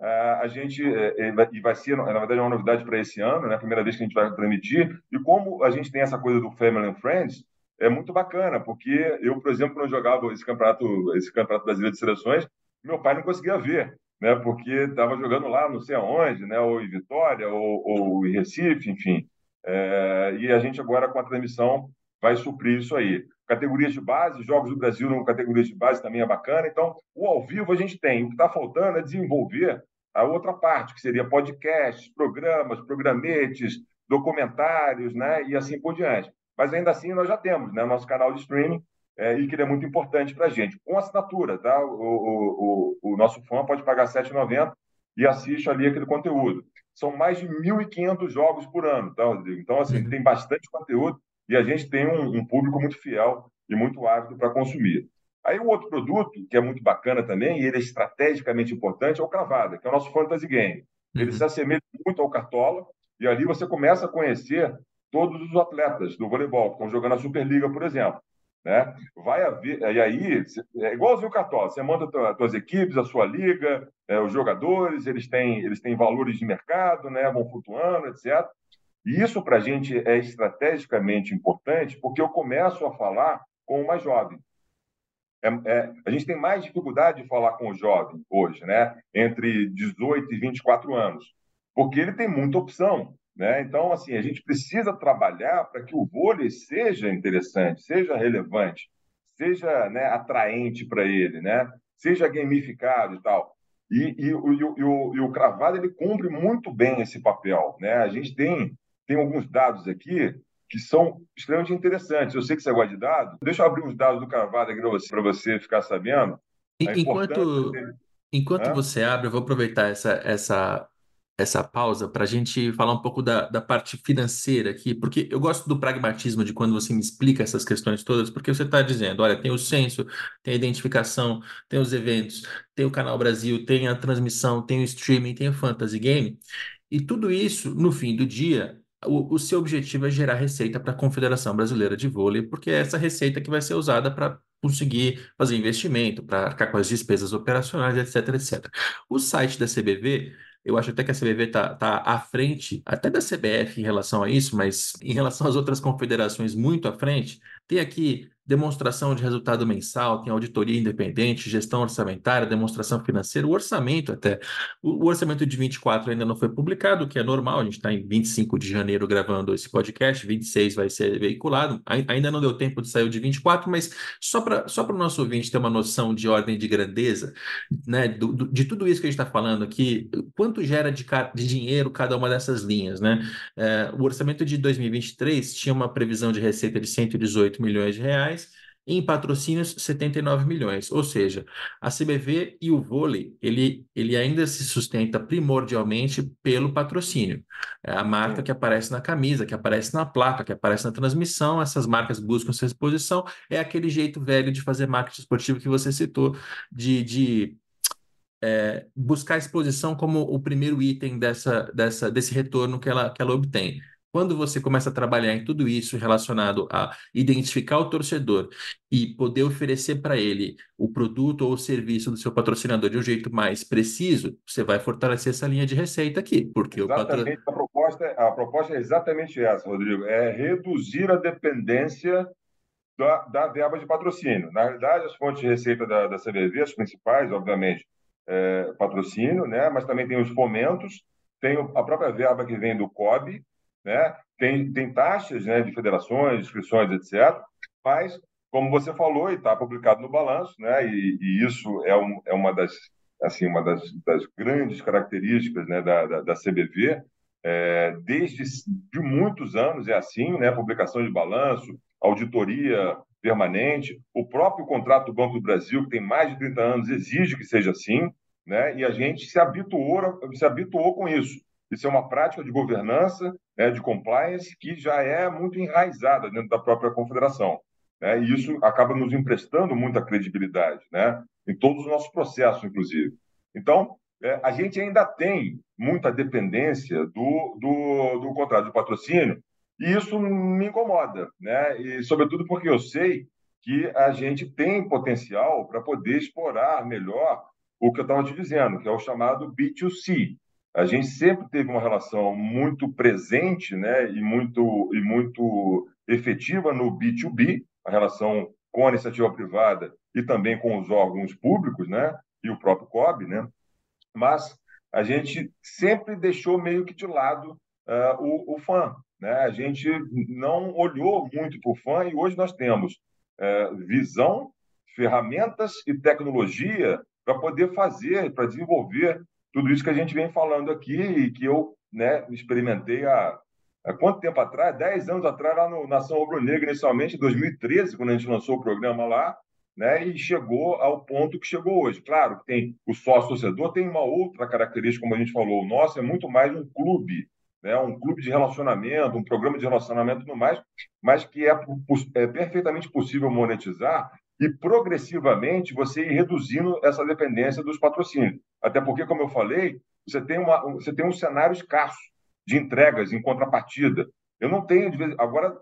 a gente, é, é e vai ser, na verdade, é uma novidade para esse ano, né? a primeira vez que a gente vai transmitir, e como a gente tem essa coisa do Family and Friends, é muito bacana, porque eu, por exemplo, quando jogava esse campeonato, esse campeonato brasileiro de seleções, meu pai não conseguia ver, né? Porque estava jogando lá, não sei aonde, né? Ou em Vitória, ou, ou em Recife, enfim. É, e a gente agora com a transmissão vai suprir isso aí. Categorias de base, jogos do Brasil no categorias de base também é bacana. Então, o ao vivo a gente tem. O que está faltando é desenvolver a outra parte, que seria podcasts, programas, programetes, documentários, né? E assim por diante. Mas ainda assim nós já temos, né? Nosso canal de streaming é, e que ele é muito importante para a gente. Com assinatura, tá? O, o, o, o nosso fã pode pagar R$ 7,90 e assiste ali aquele conteúdo. São mais de 1.500 jogos por ano, tá, Rodrigo? Então, assim, tem bastante conteúdo e a gente tem um, um público muito fiel e muito ávido para consumir. Aí o outro produto, que é muito bacana também, e ele é estrategicamente importante, é o Cravada, que é o nosso fantasy game. Ele uhum. se assemelha muito ao Cartola, e ali você começa a conhecer todos os atletas do voleibol que estão jogando a Superliga, por exemplo. Né? Vai haver, e aí, é igualzinho o Cartola, você manda as suas equipes, a sua liga, é, os jogadores, eles têm, eles têm valores de mercado, né? vão flutuando, etc. E isso para a gente é estrategicamente importante porque eu começo a falar com o mais jovem. É, é, a gente tem mais dificuldade de falar com o jovem hoje, né? entre 18 e 24 anos, porque ele tem muita opção. Né? Então, assim, a gente precisa trabalhar para que o vôlei seja interessante, seja relevante, seja né, atraente para ele, né? seja gamificado e tal. E, e, e, e, o, e o cravado ele cumpre muito bem esse papel. Né? A gente tem tem alguns dados aqui que são extremamente interessantes. Eu sei que você gosta de dados. Deixa eu abrir uns dados do Carvalho aqui para você, você ficar sabendo. Enquanto, enquanto você abre, eu vou aproveitar essa, essa, essa pausa para a gente falar um pouco da, da parte financeira aqui, porque eu gosto do pragmatismo de quando você me explica essas questões todas, porque você está dizendo, olha, tem o censo, tem a identificação, tem os eventos, tem o Canal Brasil, tem a transmissão, tem o streaming, tem o Fantasy Game, e tudo isso, no fim do dia, o, o seu objetivo é gerar receita para a Confederação Brasileira de Vôlei, porque é essa receita que vai ser usada para conseguir fazer investimento, para arcar com as despesas operacionais, etc, etc. O site da CBV, eu acho até que a CBV está tá à frente, até da CBF em relação a isso, mas em relação às outras confederações muito à frente, tem aqui demonstração de resultado mensal, tem auditoria independente, gestão orçamentária, demonstração financeira, o orçamento até. O, orçamento de 24 ainda não foi publicado, o que é normal, a gente está em 25 de janeiro gravando esse podcast, 26 vai ser veiculado, ainda não deu tempo de sair o de 24, mas só para só o nosso ouvinte ter uma noção de ordem de grandeza, né, do, do, de tudo isso que a gente está falando aqui, quanto gera de, de, dinheiro cada uma dessas linhas, né? É, o orçamento de 2023 tinha uma previsão de receita de 118 milhões de reais, em patrocínios 79 milhões, ou seja, a CBV e o vôlei, ele, ele ainda se sustenta primordialmente pelo patrocínio. É a marca que aparece na camisa, que aparece na placa, que aparece na transmissão, essas marcas buscam sua exposição, é aquele jeito velho de fazer marketing esportivo que você citou, de, de é, buscar exposição como o primeiro item dessa, dessa, desse retorno que ela, que ela obtém. Quando você começa a trabalhar em tudo isso relacionado a identificar o torcedor e poder oferecer para ele o produto ou o serviço do seu patrocinador de um jeito mais preciso, você vai fortalecer essa linha de receita aqui, porque exatamente, patro... a proposta a proposta é exatamente essa, Rodrigo, é reduzir a dependência da, da verba de patrocínio. Na realidade, as fontes de receita da, da CBV, as principais, obviamente, é, patrocínio, né? mas também tem os fomentos, tem a própria verba que vem do COB, né? tem, tem taxas né, de federações, inscrições, etc. Mas, como você falou, e está publicado no balanço, né? e, e isso é, um, é uma das assim uma das, das grandes características né, da, da, da CBV, é, desde de muitos anos é assim, né? Publicação de balanço, auditoria permanente, o próprio contrato do Banco do Brasil, que tem mais de 30 anos, exige que seja assim, né? E a gente se habituou, se habituou com isso. Isso é uma prática de governança, né, de compliance, que já é muito enraizada dentro da própria confederação. Né? E isso acaba nos emprestando muita credibilidade, né? Em todos os nossos processos, inclusive. Então, é, a gente ainda tem muita dependência do, do, do contrato de patrocínio, e isso me incomoda, né? E, sobretudo porque eu sei que a gente tem potencial para poder explorar melhor o que eu estava te dizendo, que é o chamado B2C. A gente sempre teve uma relação muito presente né, e, muito, e muito efetiva no B2B, a relação com a iniciativa privada e também com os órgãos públicos, né, e o próprio COB, né, mas a gente sempre deixou meio que de lado uh, o, o fã. Né? A gente não olhou muito para o fã e hoje nós temos uh, visão, ferramentas e tecnologia para poder fazer, para desenvolver tudo isso que a gente vem falando aqui e que eu né, experimentei há, há quanto tempo atrás? Dez anos atrás, lá no Nação Rubro-Negra, inicialmente, em 2013, quando a gente lançou o programa lá, né, e chegou ao ponto que chegou hoje. Claro que tem o sócio-torcedor, tem uma outra característica, como a gente falou, o nosso é muito mais um clube, né, um clube de relacionamento, um programa de relacionamento e tudo mais, mas que é, é perfeitamente possível monetizar e progressivamente você ir reduzindo essa dependência dos patrocínios. Até porque, como eu falei, você tem, uma, você tem um cenário escasso de entregas em contrapartida. Eu não tenho, agora,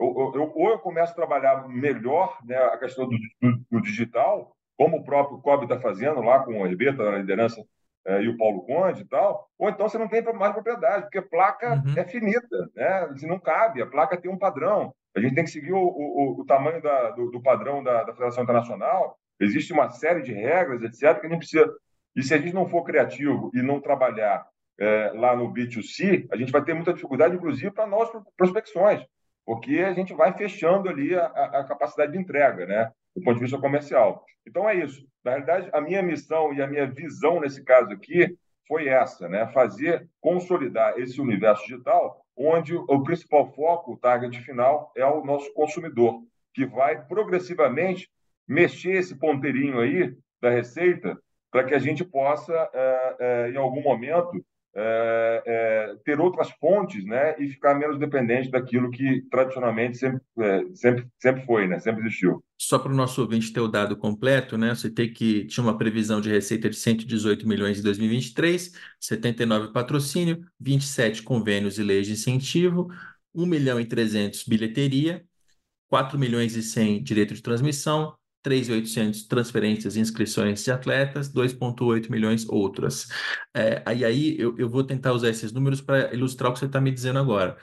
eu, eu, ou eu começo a trabalhar melhor né, a questão do, do, do digital, como o próprio COB está fazendo lá com o Herbeta na liderança é, e o Paulo Conde e tal, ou então você não tem mais propriedade, porque placa uhum. é finita, né? Se não cabe, a placa tem um padrão. A gente tem que seguir o, o, o tamanho da, do, do, padrão da, da, Federação Internacional. Existe uma série de regras, etc., que a gente precisa. E se a gente não for criativo e não trabalhar é, lá no B2C, a gente vai ter muita dificuldade, inclusive, para nós prospecções, porque a gente vai fechando ali a, a, capacidade de entrega, né, do ponto de vista comercial. Então é isso. Na realidade, a minha missão e a minha visão nesse caso aqui foi essa, né, fazer consolidar esse universo digital onde o principal foco, o target final, é o nosso consumidor, que vai progressivamente mexer esse ponteirinho aí da receita para que a gente possa, é, é, em algum momento, é, ter outras fontes né, e ficar menos dependente daquilo que tradicionalmente sempre, sempre, sempre foi, né, sempre existiu. Só para o nosso ouvinte ter o dado completo, né, você tem que tinha uma previsão de receita de 118 milhões em 2023, 79 patrocínio, 27 convênios e leis de incentivo, 1 milhão e 300 bilheteria, 4 milhões e 100 direito de transmissão, 3.800 transferências e inscrições de atletas, 2.8 milhões outras. É, e aí eu, eu vou tentar usar esses números para ilustrar o que você está me dizendo agora.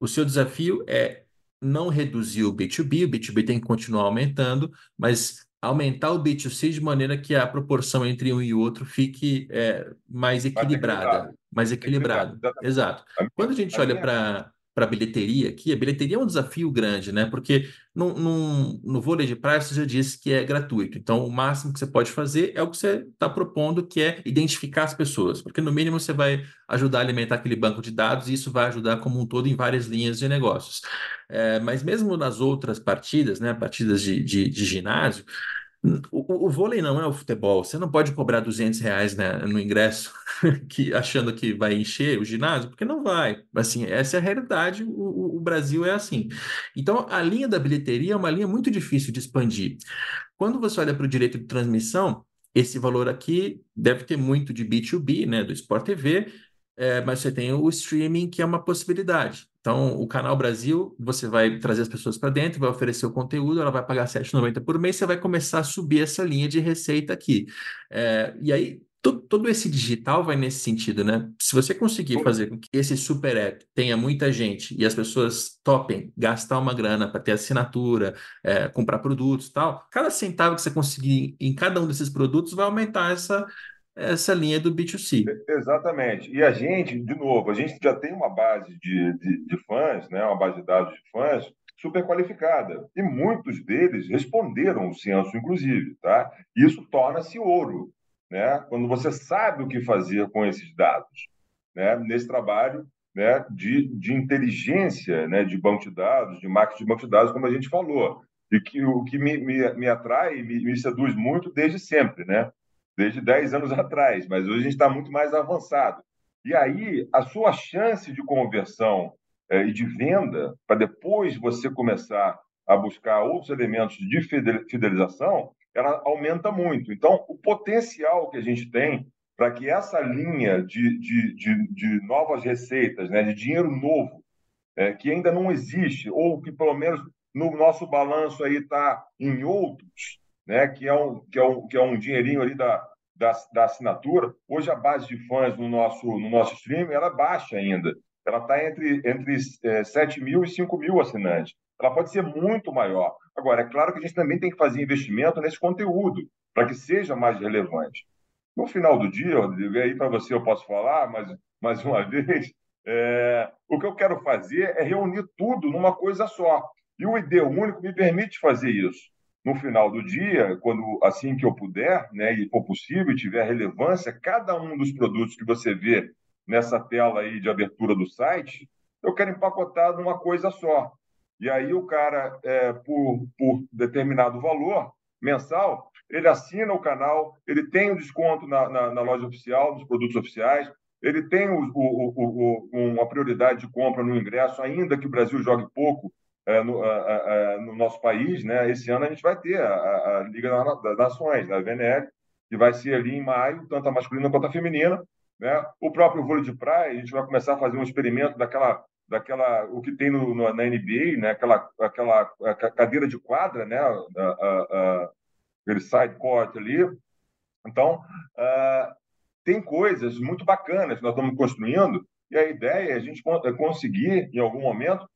O seu desafio é não reduzir o B2B, o B2B tem que continuar aumentando, mas aumentar o B2C de maneira que a proporção entre um e outro fique é, mais equilibrada. Mais equilibrado. Exato. Quando a gente olha para para bilheteria aqui, a bilheteria é um desafio grande, né? Porque no, no, no vôlei de praia você já disse que é gratuito. Então, o máximo que você pode fazer é o que você está propondo, que é identificar as pessoas. Porque, no mínimo, você vai ajudar a alimentar aquele banco de dados e isso vai ajudar como um todo em várias linhas de negócios. É, mas mesmo nas outras partidas, né? Partidas de, de, de ginásio, o, o, vôlei não é o futebol. Você não pode cobrar 200 reais né, no ingresso, que, achando que vai encher o ginásio, porque não vai. Assim, essa é a realidade. O, o, Brasil é assim. Então, a linha da bilheteria é uma linha muito difícil de expandir. Quando você olha para o direito de transmissão, esse valor aqui deve ter muito de B2B, né, do Sport TV, é, mas você tem o streaming, que é uma possibilidade. Então, o Canal Brasil, você vai trazer as pessoas para dentro, vai oferecer o conteúdo, ela vai pagar R$ 7,90 por mês, você vai começar a subir essa linha de receita aqui. É, e aí, todo, todo, esse digital vai nesse sentido, né? Se você conseguir fazer com que esse super app tenha muita gente e as pessoas topem gastar uma grana para ter assinatura, é, comprar produtos e tal, cada centavo que você conseguir em cada um desses produtos vai aumentar essa essa linha do B2C. Exatamente. E a gente, de novo, a gente já tem uma base de, de, de fãs, né? uma base de dados de fãs super qualificada. E muitos deles responderam o censo, inclusive. Tá? Isso torna-se ouro, né? quando você sabe o que fazer com esses dados. Né? Nesse trabalho né? de, de inteligência né? de banco de dados, de marketing de banco de dados, como a gente falou. E que o que me, me, me atrai, me, me seduz muito desde sempre, né? Desde 10 anos atrás, mas hoje a gente está muito mais avançado. E aí, a sua chance de conversão é, e de venda, para depois você começar a buscar outros elementos de fidelização, ela aumenta muito. Então, o potencial que a gente tem para que essa linha de, de, de, de, novas receitas, né, de dinheiro novo, é, que ainda não existe, ou que pelo menos no nosso balanço aí está em outros, né, que, é um, que, é um, que é um dinheirinho ali da, da, da assinatura. Hoje a base de fãs no nosso, no nosso stream ela é baixa ainda. Ela está entre, entre é, 7 mil e 5 mil assinantes. Ela pode ser muito maior. Agora, é claro que a gente também tem que fazer investimento nesse conteúdo, para que seja mais relevante. No final do dia, Rodrigo, aí para você eu posso falar, mas mais uma vez, é, o que eu quero fazer é reunir tudo numa coisa só. E o ID único me permite fazer isso no final do dia, quando assim que eu puder, né, e for possível e tiver relevância, cada um dos produtos que você vê nessa tela aí de abertura do site, eu quero empacotar numa coisa só. E aí o cara, é, por, por determinado valor mensal, ele assina o canal, ele tem o desconto na, na, na loja oficial, nos produtos oficiais, ele tem o, o, o, uma prioridade de compra no ingresso, ainda que o Brasil jogue pouco, no, a, a, no, nosso país, né? Esse ano a gente vai ter a, a Liga das Nações, a VNL, que vai ser ali em maio, tanto a masculina quanto a feminina, né? O próprio vôlei de praia, a gente vai começar a fazer um experimento daquela daquela o que tem no, no, na NBA, né? Aquela aquela cadeira de quadra, né? A, a, aquele side court ali. Então, uh, tem coisas muito bacanas que nós estamos construindo e a ideia é a gente é conseguir, em algum momento,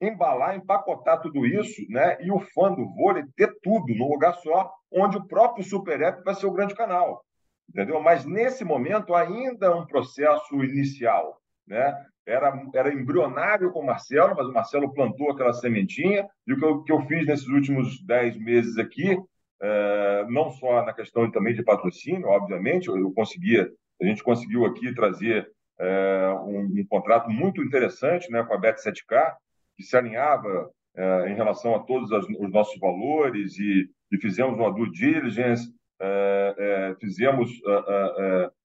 embalar, empacotar tudo isso, né? E o fã do vôlei ter tudo num lugar só, onde o próprio Super App vai ser o grande canal. Entendeu? Mas nesse momento ainda é um processo inicial, né? Era, era embrionário com o Marcelo, mas o Marcelo plantou aquela sementinha, e o que eu, que eu fiz nesses últimos dez meses aqui, é, não só na questão também de patrocínio, obviamente, eu, eu conseguia, a gente conseguiu aqui trazer é, um, um, contrato muito interessante né, com a Bet7K, que se alinhava é, em relação a todos as, os nossos valores e, e, fizemos uma due diligence, é, é, fizemos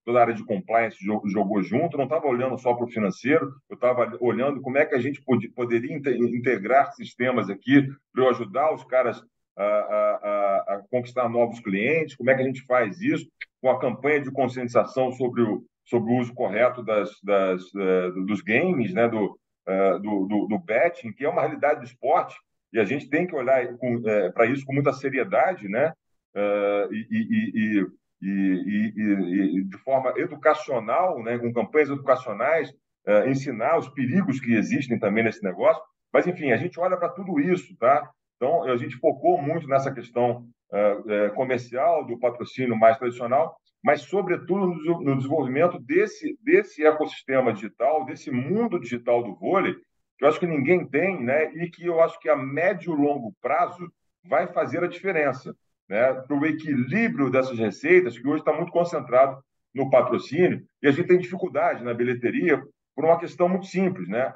toda a área de compliance jogou junto, não estava olhando só para o financeiro, eu estava olhando como é que a gente pod poderia integrar sistemas aqui para eu ajudar os caras a, a, a, conquistar novos clientes, como é que a gente faz isso com a campanha de conscientização sobre o, sobre o uso correto das, das, dos games, né, do, uh, do, do, do, betting, que é uma realidade do esporte, e a gente tem que olhar uh, para isso com muita seriedade, né? Uh, e, e, e, e, de forma educacional, né? com campanhas educacionais, ensinar os perigos que existem também nesse negócio. Mas, enfim, a gente olha para tudo isso, tá? Então, a gente focou muito nessa questão uh, comercial, do patrocínio mais tradicional, mas, sobretudo, no desenvolvimento desse, desse ecossistema digital, desse mundo digital do vôlei, que eu acho que ninguém tem, né? e que eu acho que a médio e longo prazo vai fazer a diferença né? para o equilíbrio dessas receitas, que hoje está muito concentrado no patrocínio, e a gente tem dificuldade na bilheteria por uma questão muito simples. Né?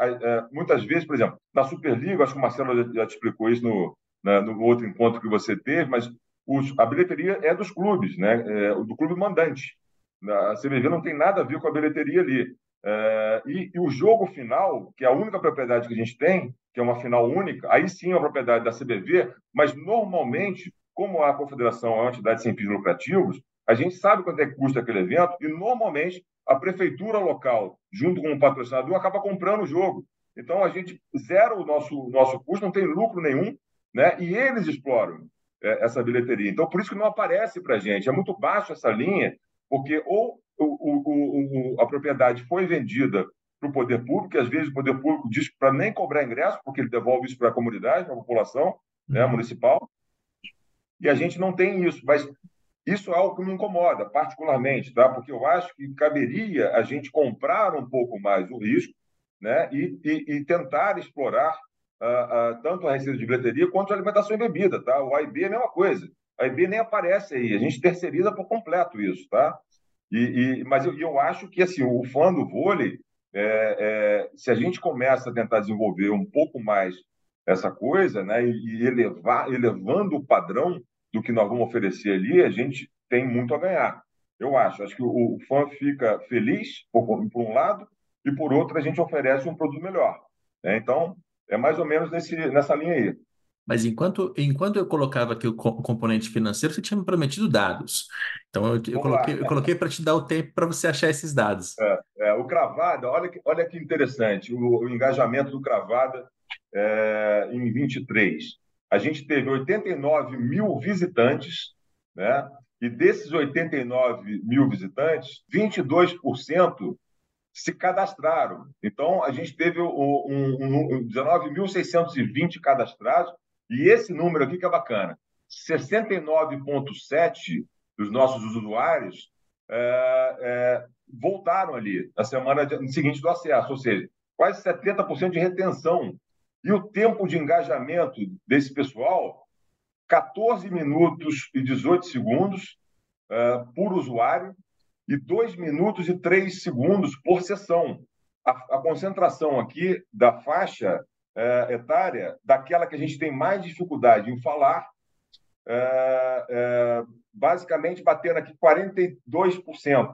Muitas vezes, por exemplo, na Superliga, acho que o Marcelo já te explicou isso no, no outro encontro que você teve, mas os, a bilheteria é dos clubes, né? É, do clube mandante. A CBV não tem nada a ver com a bilheteria ali. É, e, e, o jogo final, que é a única propriedade que a gente tem, que é uma final única, aí sim é uma propriedade da CBV, mas normalmente, como a confederação é uma entidade sem fins lucrativos, a gente sabe quanto é que custa aquele evento e normalmente a prefeitura local, junto com o patrocinador, acaba comprando o jogo. Então a gente zera o nosso, nosso custo, não tem lucro nenhum, né? e eles exploram essa bilheteria. Então, por isso que não aparece para a gente. É muito baixo essa linha, porque ou o, o, o, a propriedade foi vendida para o poder público, e às vezes o poder público diz para nem cobrar ingresso, porque ele devolve isso para a comunidade, para a população né, uhum. municipal, e a gente não tem isso. Mas isso é algo que me incomoda, particularmente, tá? porque eu acho que caberia a gente comprar um pouco mais o risco né? e, e, e tentar explorar tanto a receita de bilheteria quanto a alimentação e bebida, tá? O AIB é a mesma coisa. A AIB nem aparece aí, a gente terceiriza por completo isso, tá? E, e mas eu, eu, acho que assim o fã do vôlei, é, é, se a gente começa a tentar desenvolver um pouco mais essa coisa, né, e elevar, elevando o padrão do que nós vamos oferecer ali, a gente tem muito a ganhar. Eu acho. Acho que o, o fã fica feliz por, por, um lado e por outro a gente oferece um produto melhor. Né? Então é mais ou menos nesse, nessa linha aí. Mas enquanto, enquanto eu colocava aqui o componente financeiro, você tinha me prometido dados. Então eu, eu coloquei, eu coloquei para te dar o tempo para você achar esses dados. É, é, o Cravada, olha que, olha que interessante, o, o engajamento do Cravada é, em 23. A gente teve 89 mil visitantes, né? e desses 89 mil visitantes, 22% se cadastraram. Então, a gente teve um, um, um 19.620 cadastrados, e esse número aqui que é bacana: 69,7% dos nossos usuários é, é, voltaram ali na semana seguinte do acesso, ou seja, quase 70% de retenção. E o tempo de engajamento desse pessoal, 14 minutos e 18 segundos é, por usuário, e 2 minutos e 3 segundos por sessão. A, a concentração aqui da faixa é, etária, daquela que a gente tem mais dificuldade em falar, é, é, basicamente batendo aqui 42%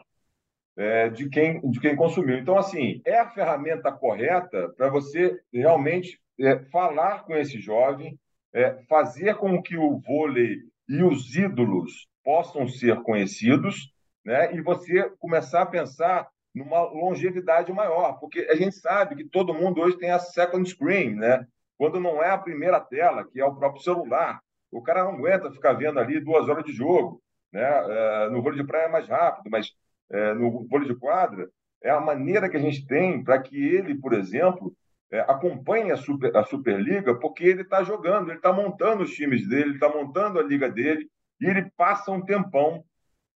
é, de, quem, de quem consumiu. Então, assim, é a ferramenta correta para você realmente é, falar com esse jovem, é, fazer com que o vôlei e os ídolos possam ser conhecidos né? e você começar a pensar numa longevidade maior, porque a gente sabe que todo mundo hoje tem a second screen, né? quando não é a primeira tela, que é o próprio celular. O cara não aguenta ficar vendo ali duas horas de jogo. Né? É, no vôlei de praia é mais rápido, mas é, no vôlei de quadra é a maneira que a gente tem para que ele, por exemplo, é, acompanhe a, Super, a Superliga, porque ele está jogando, ele está montando os times dele, ele está montando a liga dele, e ele passa um tempão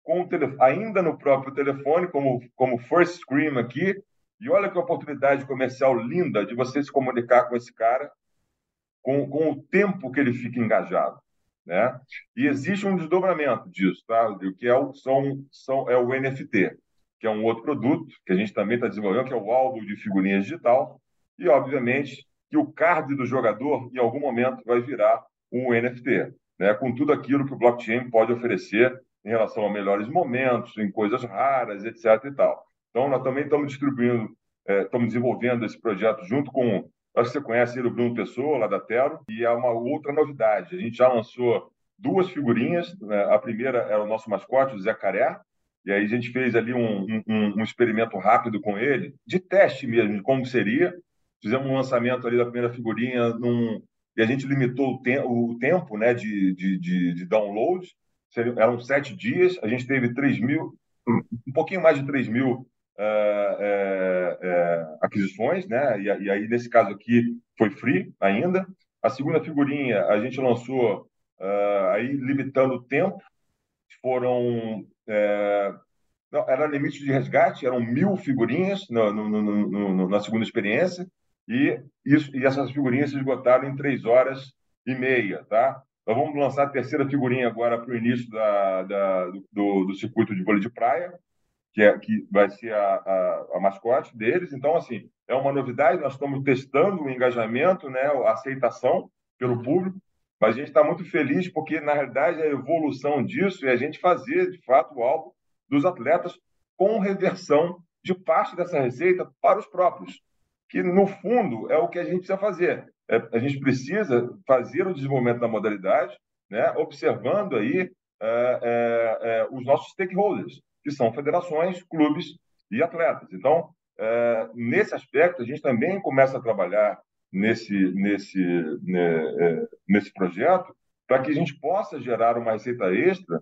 com telefone, ainda no próprio telefone, como, como first screen aqui. E olha que oportunidade comercial linda de você se comunicar com esse cara com, com o tempo que ele fica engajado. Né? E existe um desdobramento disso, tá? que é o, são, são, é o NFT, que é um outro produto que a gente também está desenvolvendo, que é o álbum de figurinhas digital, e, obviamente, que o card do jogador, em algum momento, vai virar um NFT, né? com tudo aquilo que o blockchain pode oferecer em relação a melhores momentos, em coisas raras, etc. E tal. Então, nós também estamos distribuindo, é, estamos desenvolvendo esse projeto junto com, acho que você conhece ele, o Bruno Pessoa, lá da Tero, e é uma outra novidade. A gente já lançou duas figurinhas. Né? A primeira era o nosso mascote, o Zé Caré, e aí a gente fez ali um, um, um, experimento rápido com ele, de teste mesmo, de como seria. Fizemos um lançamento ali da primeira figurinha num, e a gente limitou o, te o tempo né, de, de, de, de download eram sete dias, a gente teve 3 mil, um pouquinho mais de 3 mil é, é, é, aquisições, né? E, e, aí, nesse caso aqui, foi free ainda. A segunda figurinha a gente lançou uh, aí limitando o tempo. Foram. É, não, era limite de resgate, eram mil figurinhas no, no, no, na segunda experiência. E, isso, e essas figurinhas se esgotaram em três horas e meia, tá? Nós vamos lançar a terceira figurinha agora para o início da, da, do, do, circuito de vôlei de praia, que, é, que vai ser a, a, a, mascote deles. Então, assim, é uma novidade, nós estamos testando o engajamento, né, a aceitação pelo público, mas a gente está muito feliz porque, na realidade, a evolução disso é a gente fazer, de fato, o alvo dos atletas com reversão de parte dessa receita para os próprios, que, no fundo, é o que a gente precisa fazer é, a gente precisa fazer o desenvolvimento da modalidade, né, observando aí é, é, é os nossos stakeholders, que são federações, clubes e atletas. Então, é, nesse aspecto, a gente também começa a trabalhar nesse, nesse, né, é, nesse projeto para que a gente possa gerar uma receita extra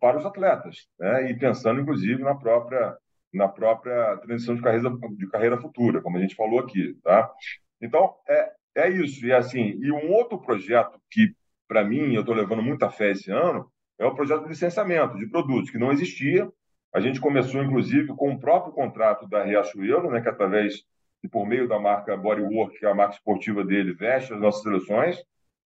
para os atletas, né, e pensando, inclusive, na própria na própria transição de carreira, de carreira futura, como a gente falou aqui, tá? Então, é, é isso. E assim, e um outro projeto que, para mim, eu estou levando muita fé esse ano, é o projeto de licenciamento de produtos, que não existia. A gente começou, inclusive, com o próprio contrato da Riachuelo, né, que através e por meio da marca Bodywork, que é a marca esportiva dele, veste as nossas seleções,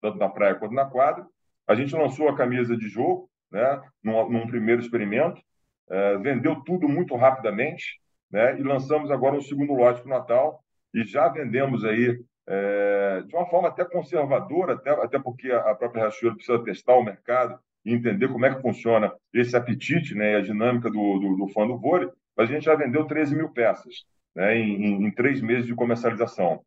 tanto na praia quanto na quadra. A gente lançou a camisa de jogo, né, num, num primeiro experimento, é, vendeu tudo muito rapidamente, né, e lançamos agora um segundo lote para o Natal, e já vendemos aí é, de uma forma até conservadora, até, até porque a própria Riachuelo precisa testar o mercado e entender como é que funciona esse apetite né, e a dinâmica do, do, do fã do vôlei, mas a gente já vendeu 13 mil peças né, em, em três meses de comercialização.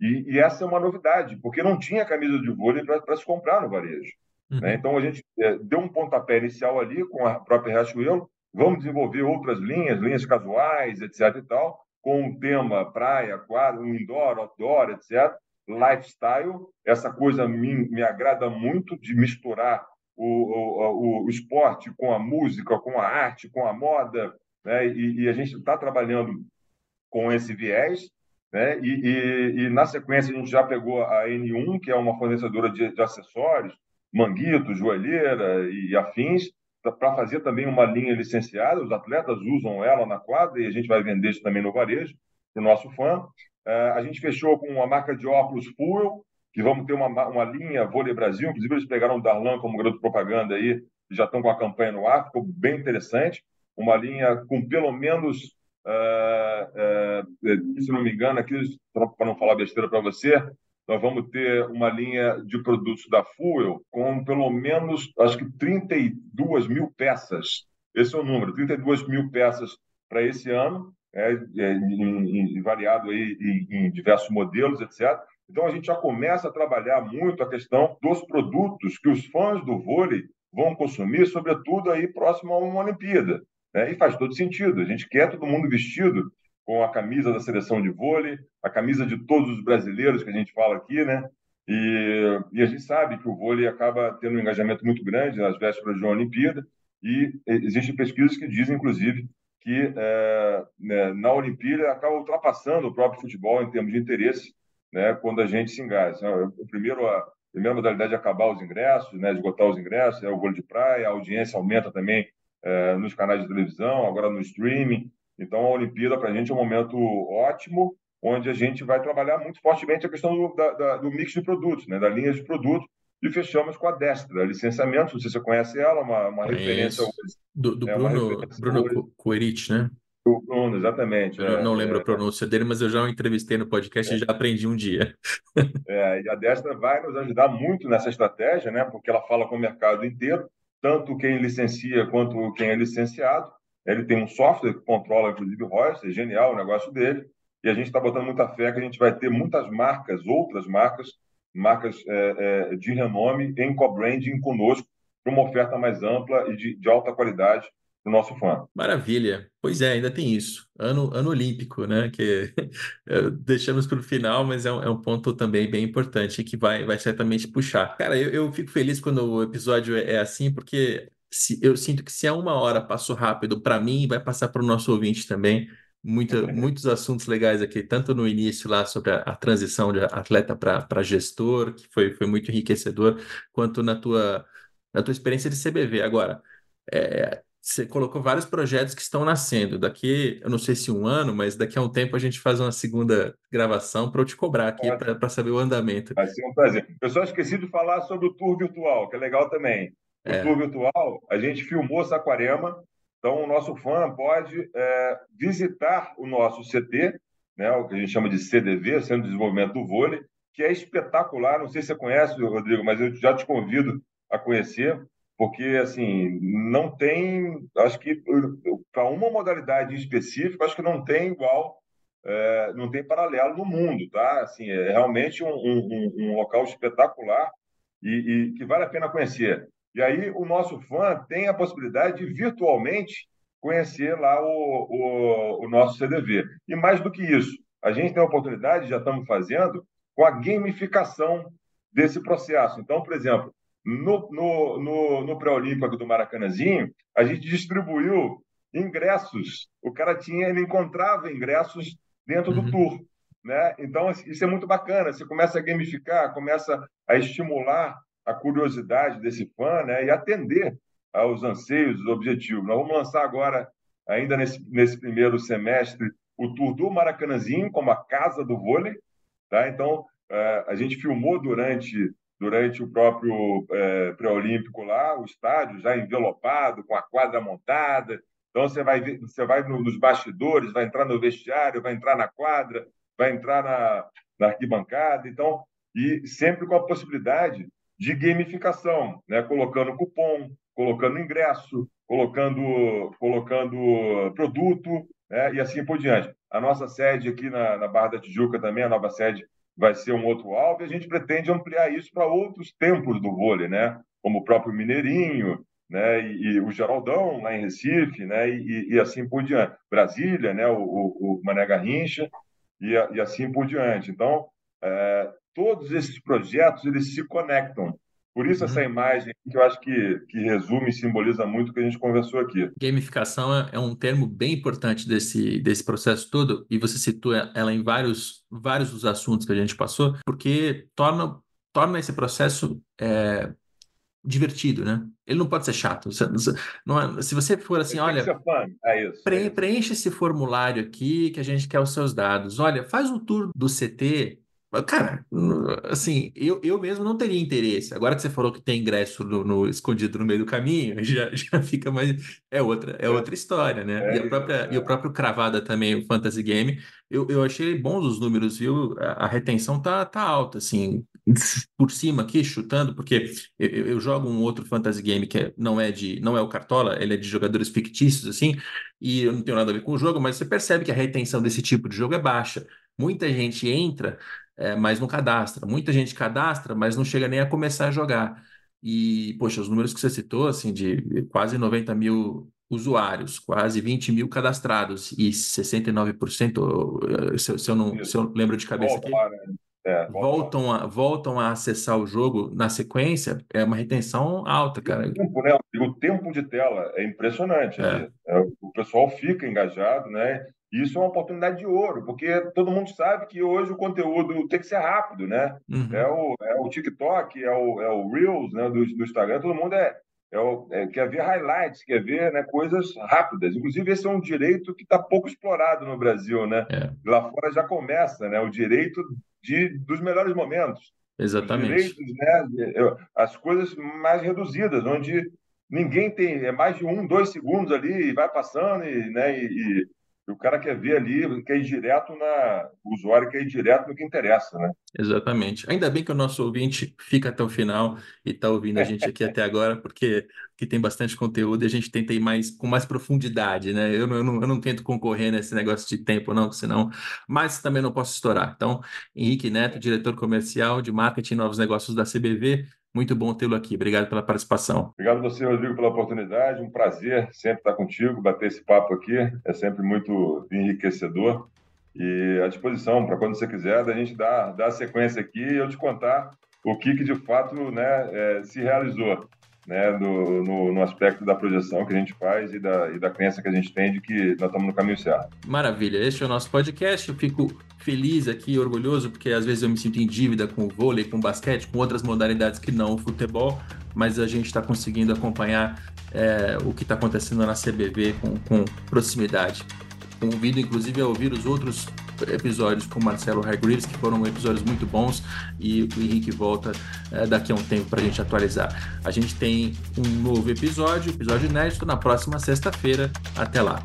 E, e, essa é uma novidade, porque não tinha camisa de vôlei para se comprar no varejo. Uhum. Né? Então a gente é, deu um pontapé inicial ali com a própria Riachuelo, vamos desenvolver outras linhas, linhas casuais, etc. e tal, com o tema praia, quadro, indoor, outdoor, etc. Lifestyle, essa coisa me, me agrada muito de misturar o, o, o, esporte com a música, com a arte, com a moda, né? e, e a gente está trabalhando com esse viés. Né? E, e, e, na sequência a gente já pegou a N1, que é uma fornecedora de, de acessórios, manguito, joelheira e afins, para fazer também uma linha licenciada. Os atletas usam ela na quadra e a gente vai vender isso também no varejo para o nosso fã. Uh, a gente fechou com uma marca de óculos Fuel, que vamos ter uma, uma linha Vôlei Brasil. Inclusive, eles pegaram o Darlan como garoto propaganda aí já estão com a campanha no ar. Ficou bem interessante. Uma linha com pelo menos, uh, uh, se não me engano, aqui, para não falar besteira para você, nós vamos ter uma linha de produtos da Fuel com pelo menos, acho que 32 mil peças. Esse é o número, 32 mil peças para esse ano, é, é, em, em, variado aí em, em diversos modelos, etc. Então a gente já começa a trabalhar muito a questão dos produtos que os fãs do vôlei vão consumir, sobretudo aí próximo a uma Olimpíada. Né? E faz todo sentido. A gente quer todo mundo vestido com a camisa da seleção de vôlei, a camisa de todos os brasileiros que a gente fala aqui, né? E, e a gente sabe que o vôlei acaba tendo um engajamento muito grande nas vésperas de uma Olimpíada, e existem pesquisas que dizem, inclusive, que é, né, na Olimpíada acaba ultrapassando o próprio futebol em termos de interesse, né, quando a gente se engaja. Então, o primeiro, a primeira modalidade é acabar os ingressos, né, esgotar os ingressos, é o vôlei de praia, a audiência aumenta também é, nos canais de televisão, agora no streaming, então, a Olimpíada, para a gente, é um momento ótimo, onde a gente vai trabalhar muito fortemente a questão do, da, da, do mix de produtos, né, da linha de produtos, e fechamos com a Destra, licenciamento, não sei se você conhece ela, uma, uma referência... Do, do é Bruno, Bruno Coerich, né? Do Bruno, exatamente. Eu é, não lembro é, a pronúncia dele, mas eu já o entrevistei no podcast é, e já aprendi um dia. É, e a Destra vai nos ajudar muito nessa estratégia, né? Porque ela fala com o mercado inteiro, tanto quem licencia quanto quem é licenciado, ele tem um software que controla, inclusive, o royalties, é genial o negócio dele. E a gente está botando muita fé que a gente vai ter muitas marcas, outras marcas, marcas é, é, de renome em co-branding conosco, para uma oferta mais ampla e de, de alta qualidade para o nosso fã. Maravilha. Pois é, ainda tem isso. Ano, ano olímpico, né? Que deixamos para o final, mas é um, é um, ponto também bem importante que vai, vai certamente puxar. Cara, eu, eu fico feliz quando o episódio é, é assim, porque se, eu sinto que se é uma hora passou rápido para mim, vai passar para o nosso ouvinte também. Muita, muitos assuntos legais aqui, tanto no início lá sobre a, a transição de atleta para gestor, que foi, foi muito enriquecedor, quanto na tua, na tua experiência de CBV. Agora, é, você colocou vários projetos que estão nascendo. Daqui, eu não sei se um ano, mas daqui a um tempo a gente faz uma segunda gravação para eu te cobrar aqui para saber o andamento. Vai ser um prazer. Eu só esqueci de falar sobre o tour virtual, que é legal também. O é. tour virtual, a gente filmou Saquarema, então o nosso fã pode é, visitar o nosso CT, né, o que a gente chama de CDV, Centro de Desenvolvimento do Vôlei, que é espetacular. Não sei se você conhece, Rodrigo, mas eu já te convido a conhecer porque assim não tem, acho que para uma modalidade específica, acho que não tem igual, é, não tem paralelo no mundo, tá? Assim, é realmente um, um, um local espetacular e, e, que vale a pena conhecer. E aí o nosso fã tem a possibilidade de virtualmente conhecer lá o, o, o nosso CDV. E mais do que isso, a gente tem a oportunidade, já estamos fazendo, com a gamificação desse processo. Então, por exemplo, no, no, no, no pré-olímpico do Maracanãzinho, a gente distribuiu ingressos. O cara tinha, ele encontrava ingressos dentro do uhum. tour. Né? Então, isso é muito bacana. Você começa a gamificar, começa a estimular a curiosidade desse fã né? e atender aos anseios, aos objetivos. Nós vamos lançar agora, ainda nesse, nesse primeiro semestre, o tour do Maracanãzinho como a casa do vôlei. Tá? Então, eh, a gente filmou durante durante o próprio é, pré-olímpico lá, o estádio já envelopado, com a quadra montada. Então você vai você vai nos bastidores, vai entrar no vestiário, vai entrar na quadra, vai entrar na, na arquibancada. Então, e sempre com a possibilidade de gamificação, né? colocando cupom, colocando ingresso, colocando, colocando produto né? e assim por diante. A nossa sede aqui na, na Barra da Tijuca também, a nova sede vai ser um outro alvo, e a gente pretende ampliar isso para outros tempos do vôlei, né? como o próprio Mineirinho, né? e, e o Geraldão, lá em Recife, né? E, e, assim por diante. Brasília, né? o, o, Mané Garrincha, e, e assim por diante. Então, é, todos esses projetos eles se conectam. Por isso essa uhum. imagem que eu acho que, que resume e simboliza muito o que a gente conversou aqui. Gamificação é, é um termo bem importante desse, desse processo todo, e você citou ela em vários, vários dos assuntos que a gente passou, porque torna, torna esse processo é, divertido, né? Ele não pode ser chato. Não, se você for assim, olha, é isso, pre, é preencha esse formulário aqui que a gente quer os seus dados. Olha, faz um tour do CT Cara, assim, eu, eu mesmo não teria interesse. Agora que você falou que tem ingresso no, no escondido no meio do caminho, já, já fica mais. É outra, é outra história, né? É, e, a própria, é. e o próprio Cravada também, o Fantasy Game, eu, eu achei bons os números, viu? A, a retenção tá, tá alta, assim, por cima aqui, chutando, porque eu, eu, jogo um outro Fantasy Game que é, não é de não é o Cartola, ele é de jogadores fictícios, assim, e eu não tenho nada a ver com o jogo, mas você percebe que a retenção desse tipo de jogo é baixa. Muita gente entra é, mas não cadastra. Muita gente cadastra, mas não chega nem a começar a jogar. E, poxa, os números que você citou, assim, de quase 90 mil usuários, quase 20 mil cadastrados e 69%, se, se, eu não se eu lembro de cabeça aqui, é, voltam, a, voltam a acessar o jogo na sequência, é uma retenção alta, cara. O tempo, né? o tempo de tela é impressionante. É. É, o pessoal fica engajado, né? Isso é uma oportunidade de ouro, porque todo mundo sabe que hoje o conteúdo tem que ser rápido, né? Uhum. É, o, é o TikTok, é o, é o Reels né, do, do Instagram, todo mundo é, é, o, é, quer ver highlights, quer ver né, coisas rápidas. Inclusive, esse é um direito que está pouco explorado no Brasil, né? É. Lá fora já começa, né? O direito de, dos melhores momentos. Exatamente. Direitos, né, as coisas mais reduzidas, onde ninguém tem, é mais de um, dois segundos ali e vai passando e, né, e, o cara quer ver ali, quer ir direto na. O usuário quer ir direto no que interessa, né? Exatamente. Ainda bem que o nosso ouvinte fica até o final e está ouvindo a gente aqui até agora, porque aqui tem bastante conteúdo e a gente tenta ir mais com mais profundidade, né? Eu, eu, não, eu não tento concorrer nesse negócio de tempo, não, senão. Mas também não posso estourar. Então, Henrique Neto, diretor comercial de marketing e novos negócios da CBV, muito bom tê-lo aqui. Obrigado pela participação. Obrigado você, Rodrigo, pela oportunidade. Um prazer sempre estar contigo, bater esse papo aqui. É sempre muito enriquecedor. E à disposição para quando você quiser, da gente dar, dar sequência aqui e eu te contar o que, que de fato né, é, se realizou. Né, do, no, no, aspecto da projeção que a gente faz e da, e da crença que a gente tem de que nós estamos no caminho certo. Maravilha, este é o nosso podcast. Eu fico feliz aqui, orgulhoso, porque às vezes eu me sinto em dívida com o vôlei, com o basquete, com outras modalidades que não o futebol, mas a gente está conseguindo acompanhar é, o que está acontecendo na CBV com, com proximidade. Convido, inclusive, a ouvir os outros episódios com Marcelo Hargreaves, que foram episódios muito bons, e o Henrique volta é, daqui a um tempo para a gente atualizar. A gente tem um novo episódio, episódio inédito, na próxima sexta-feira. Até lá.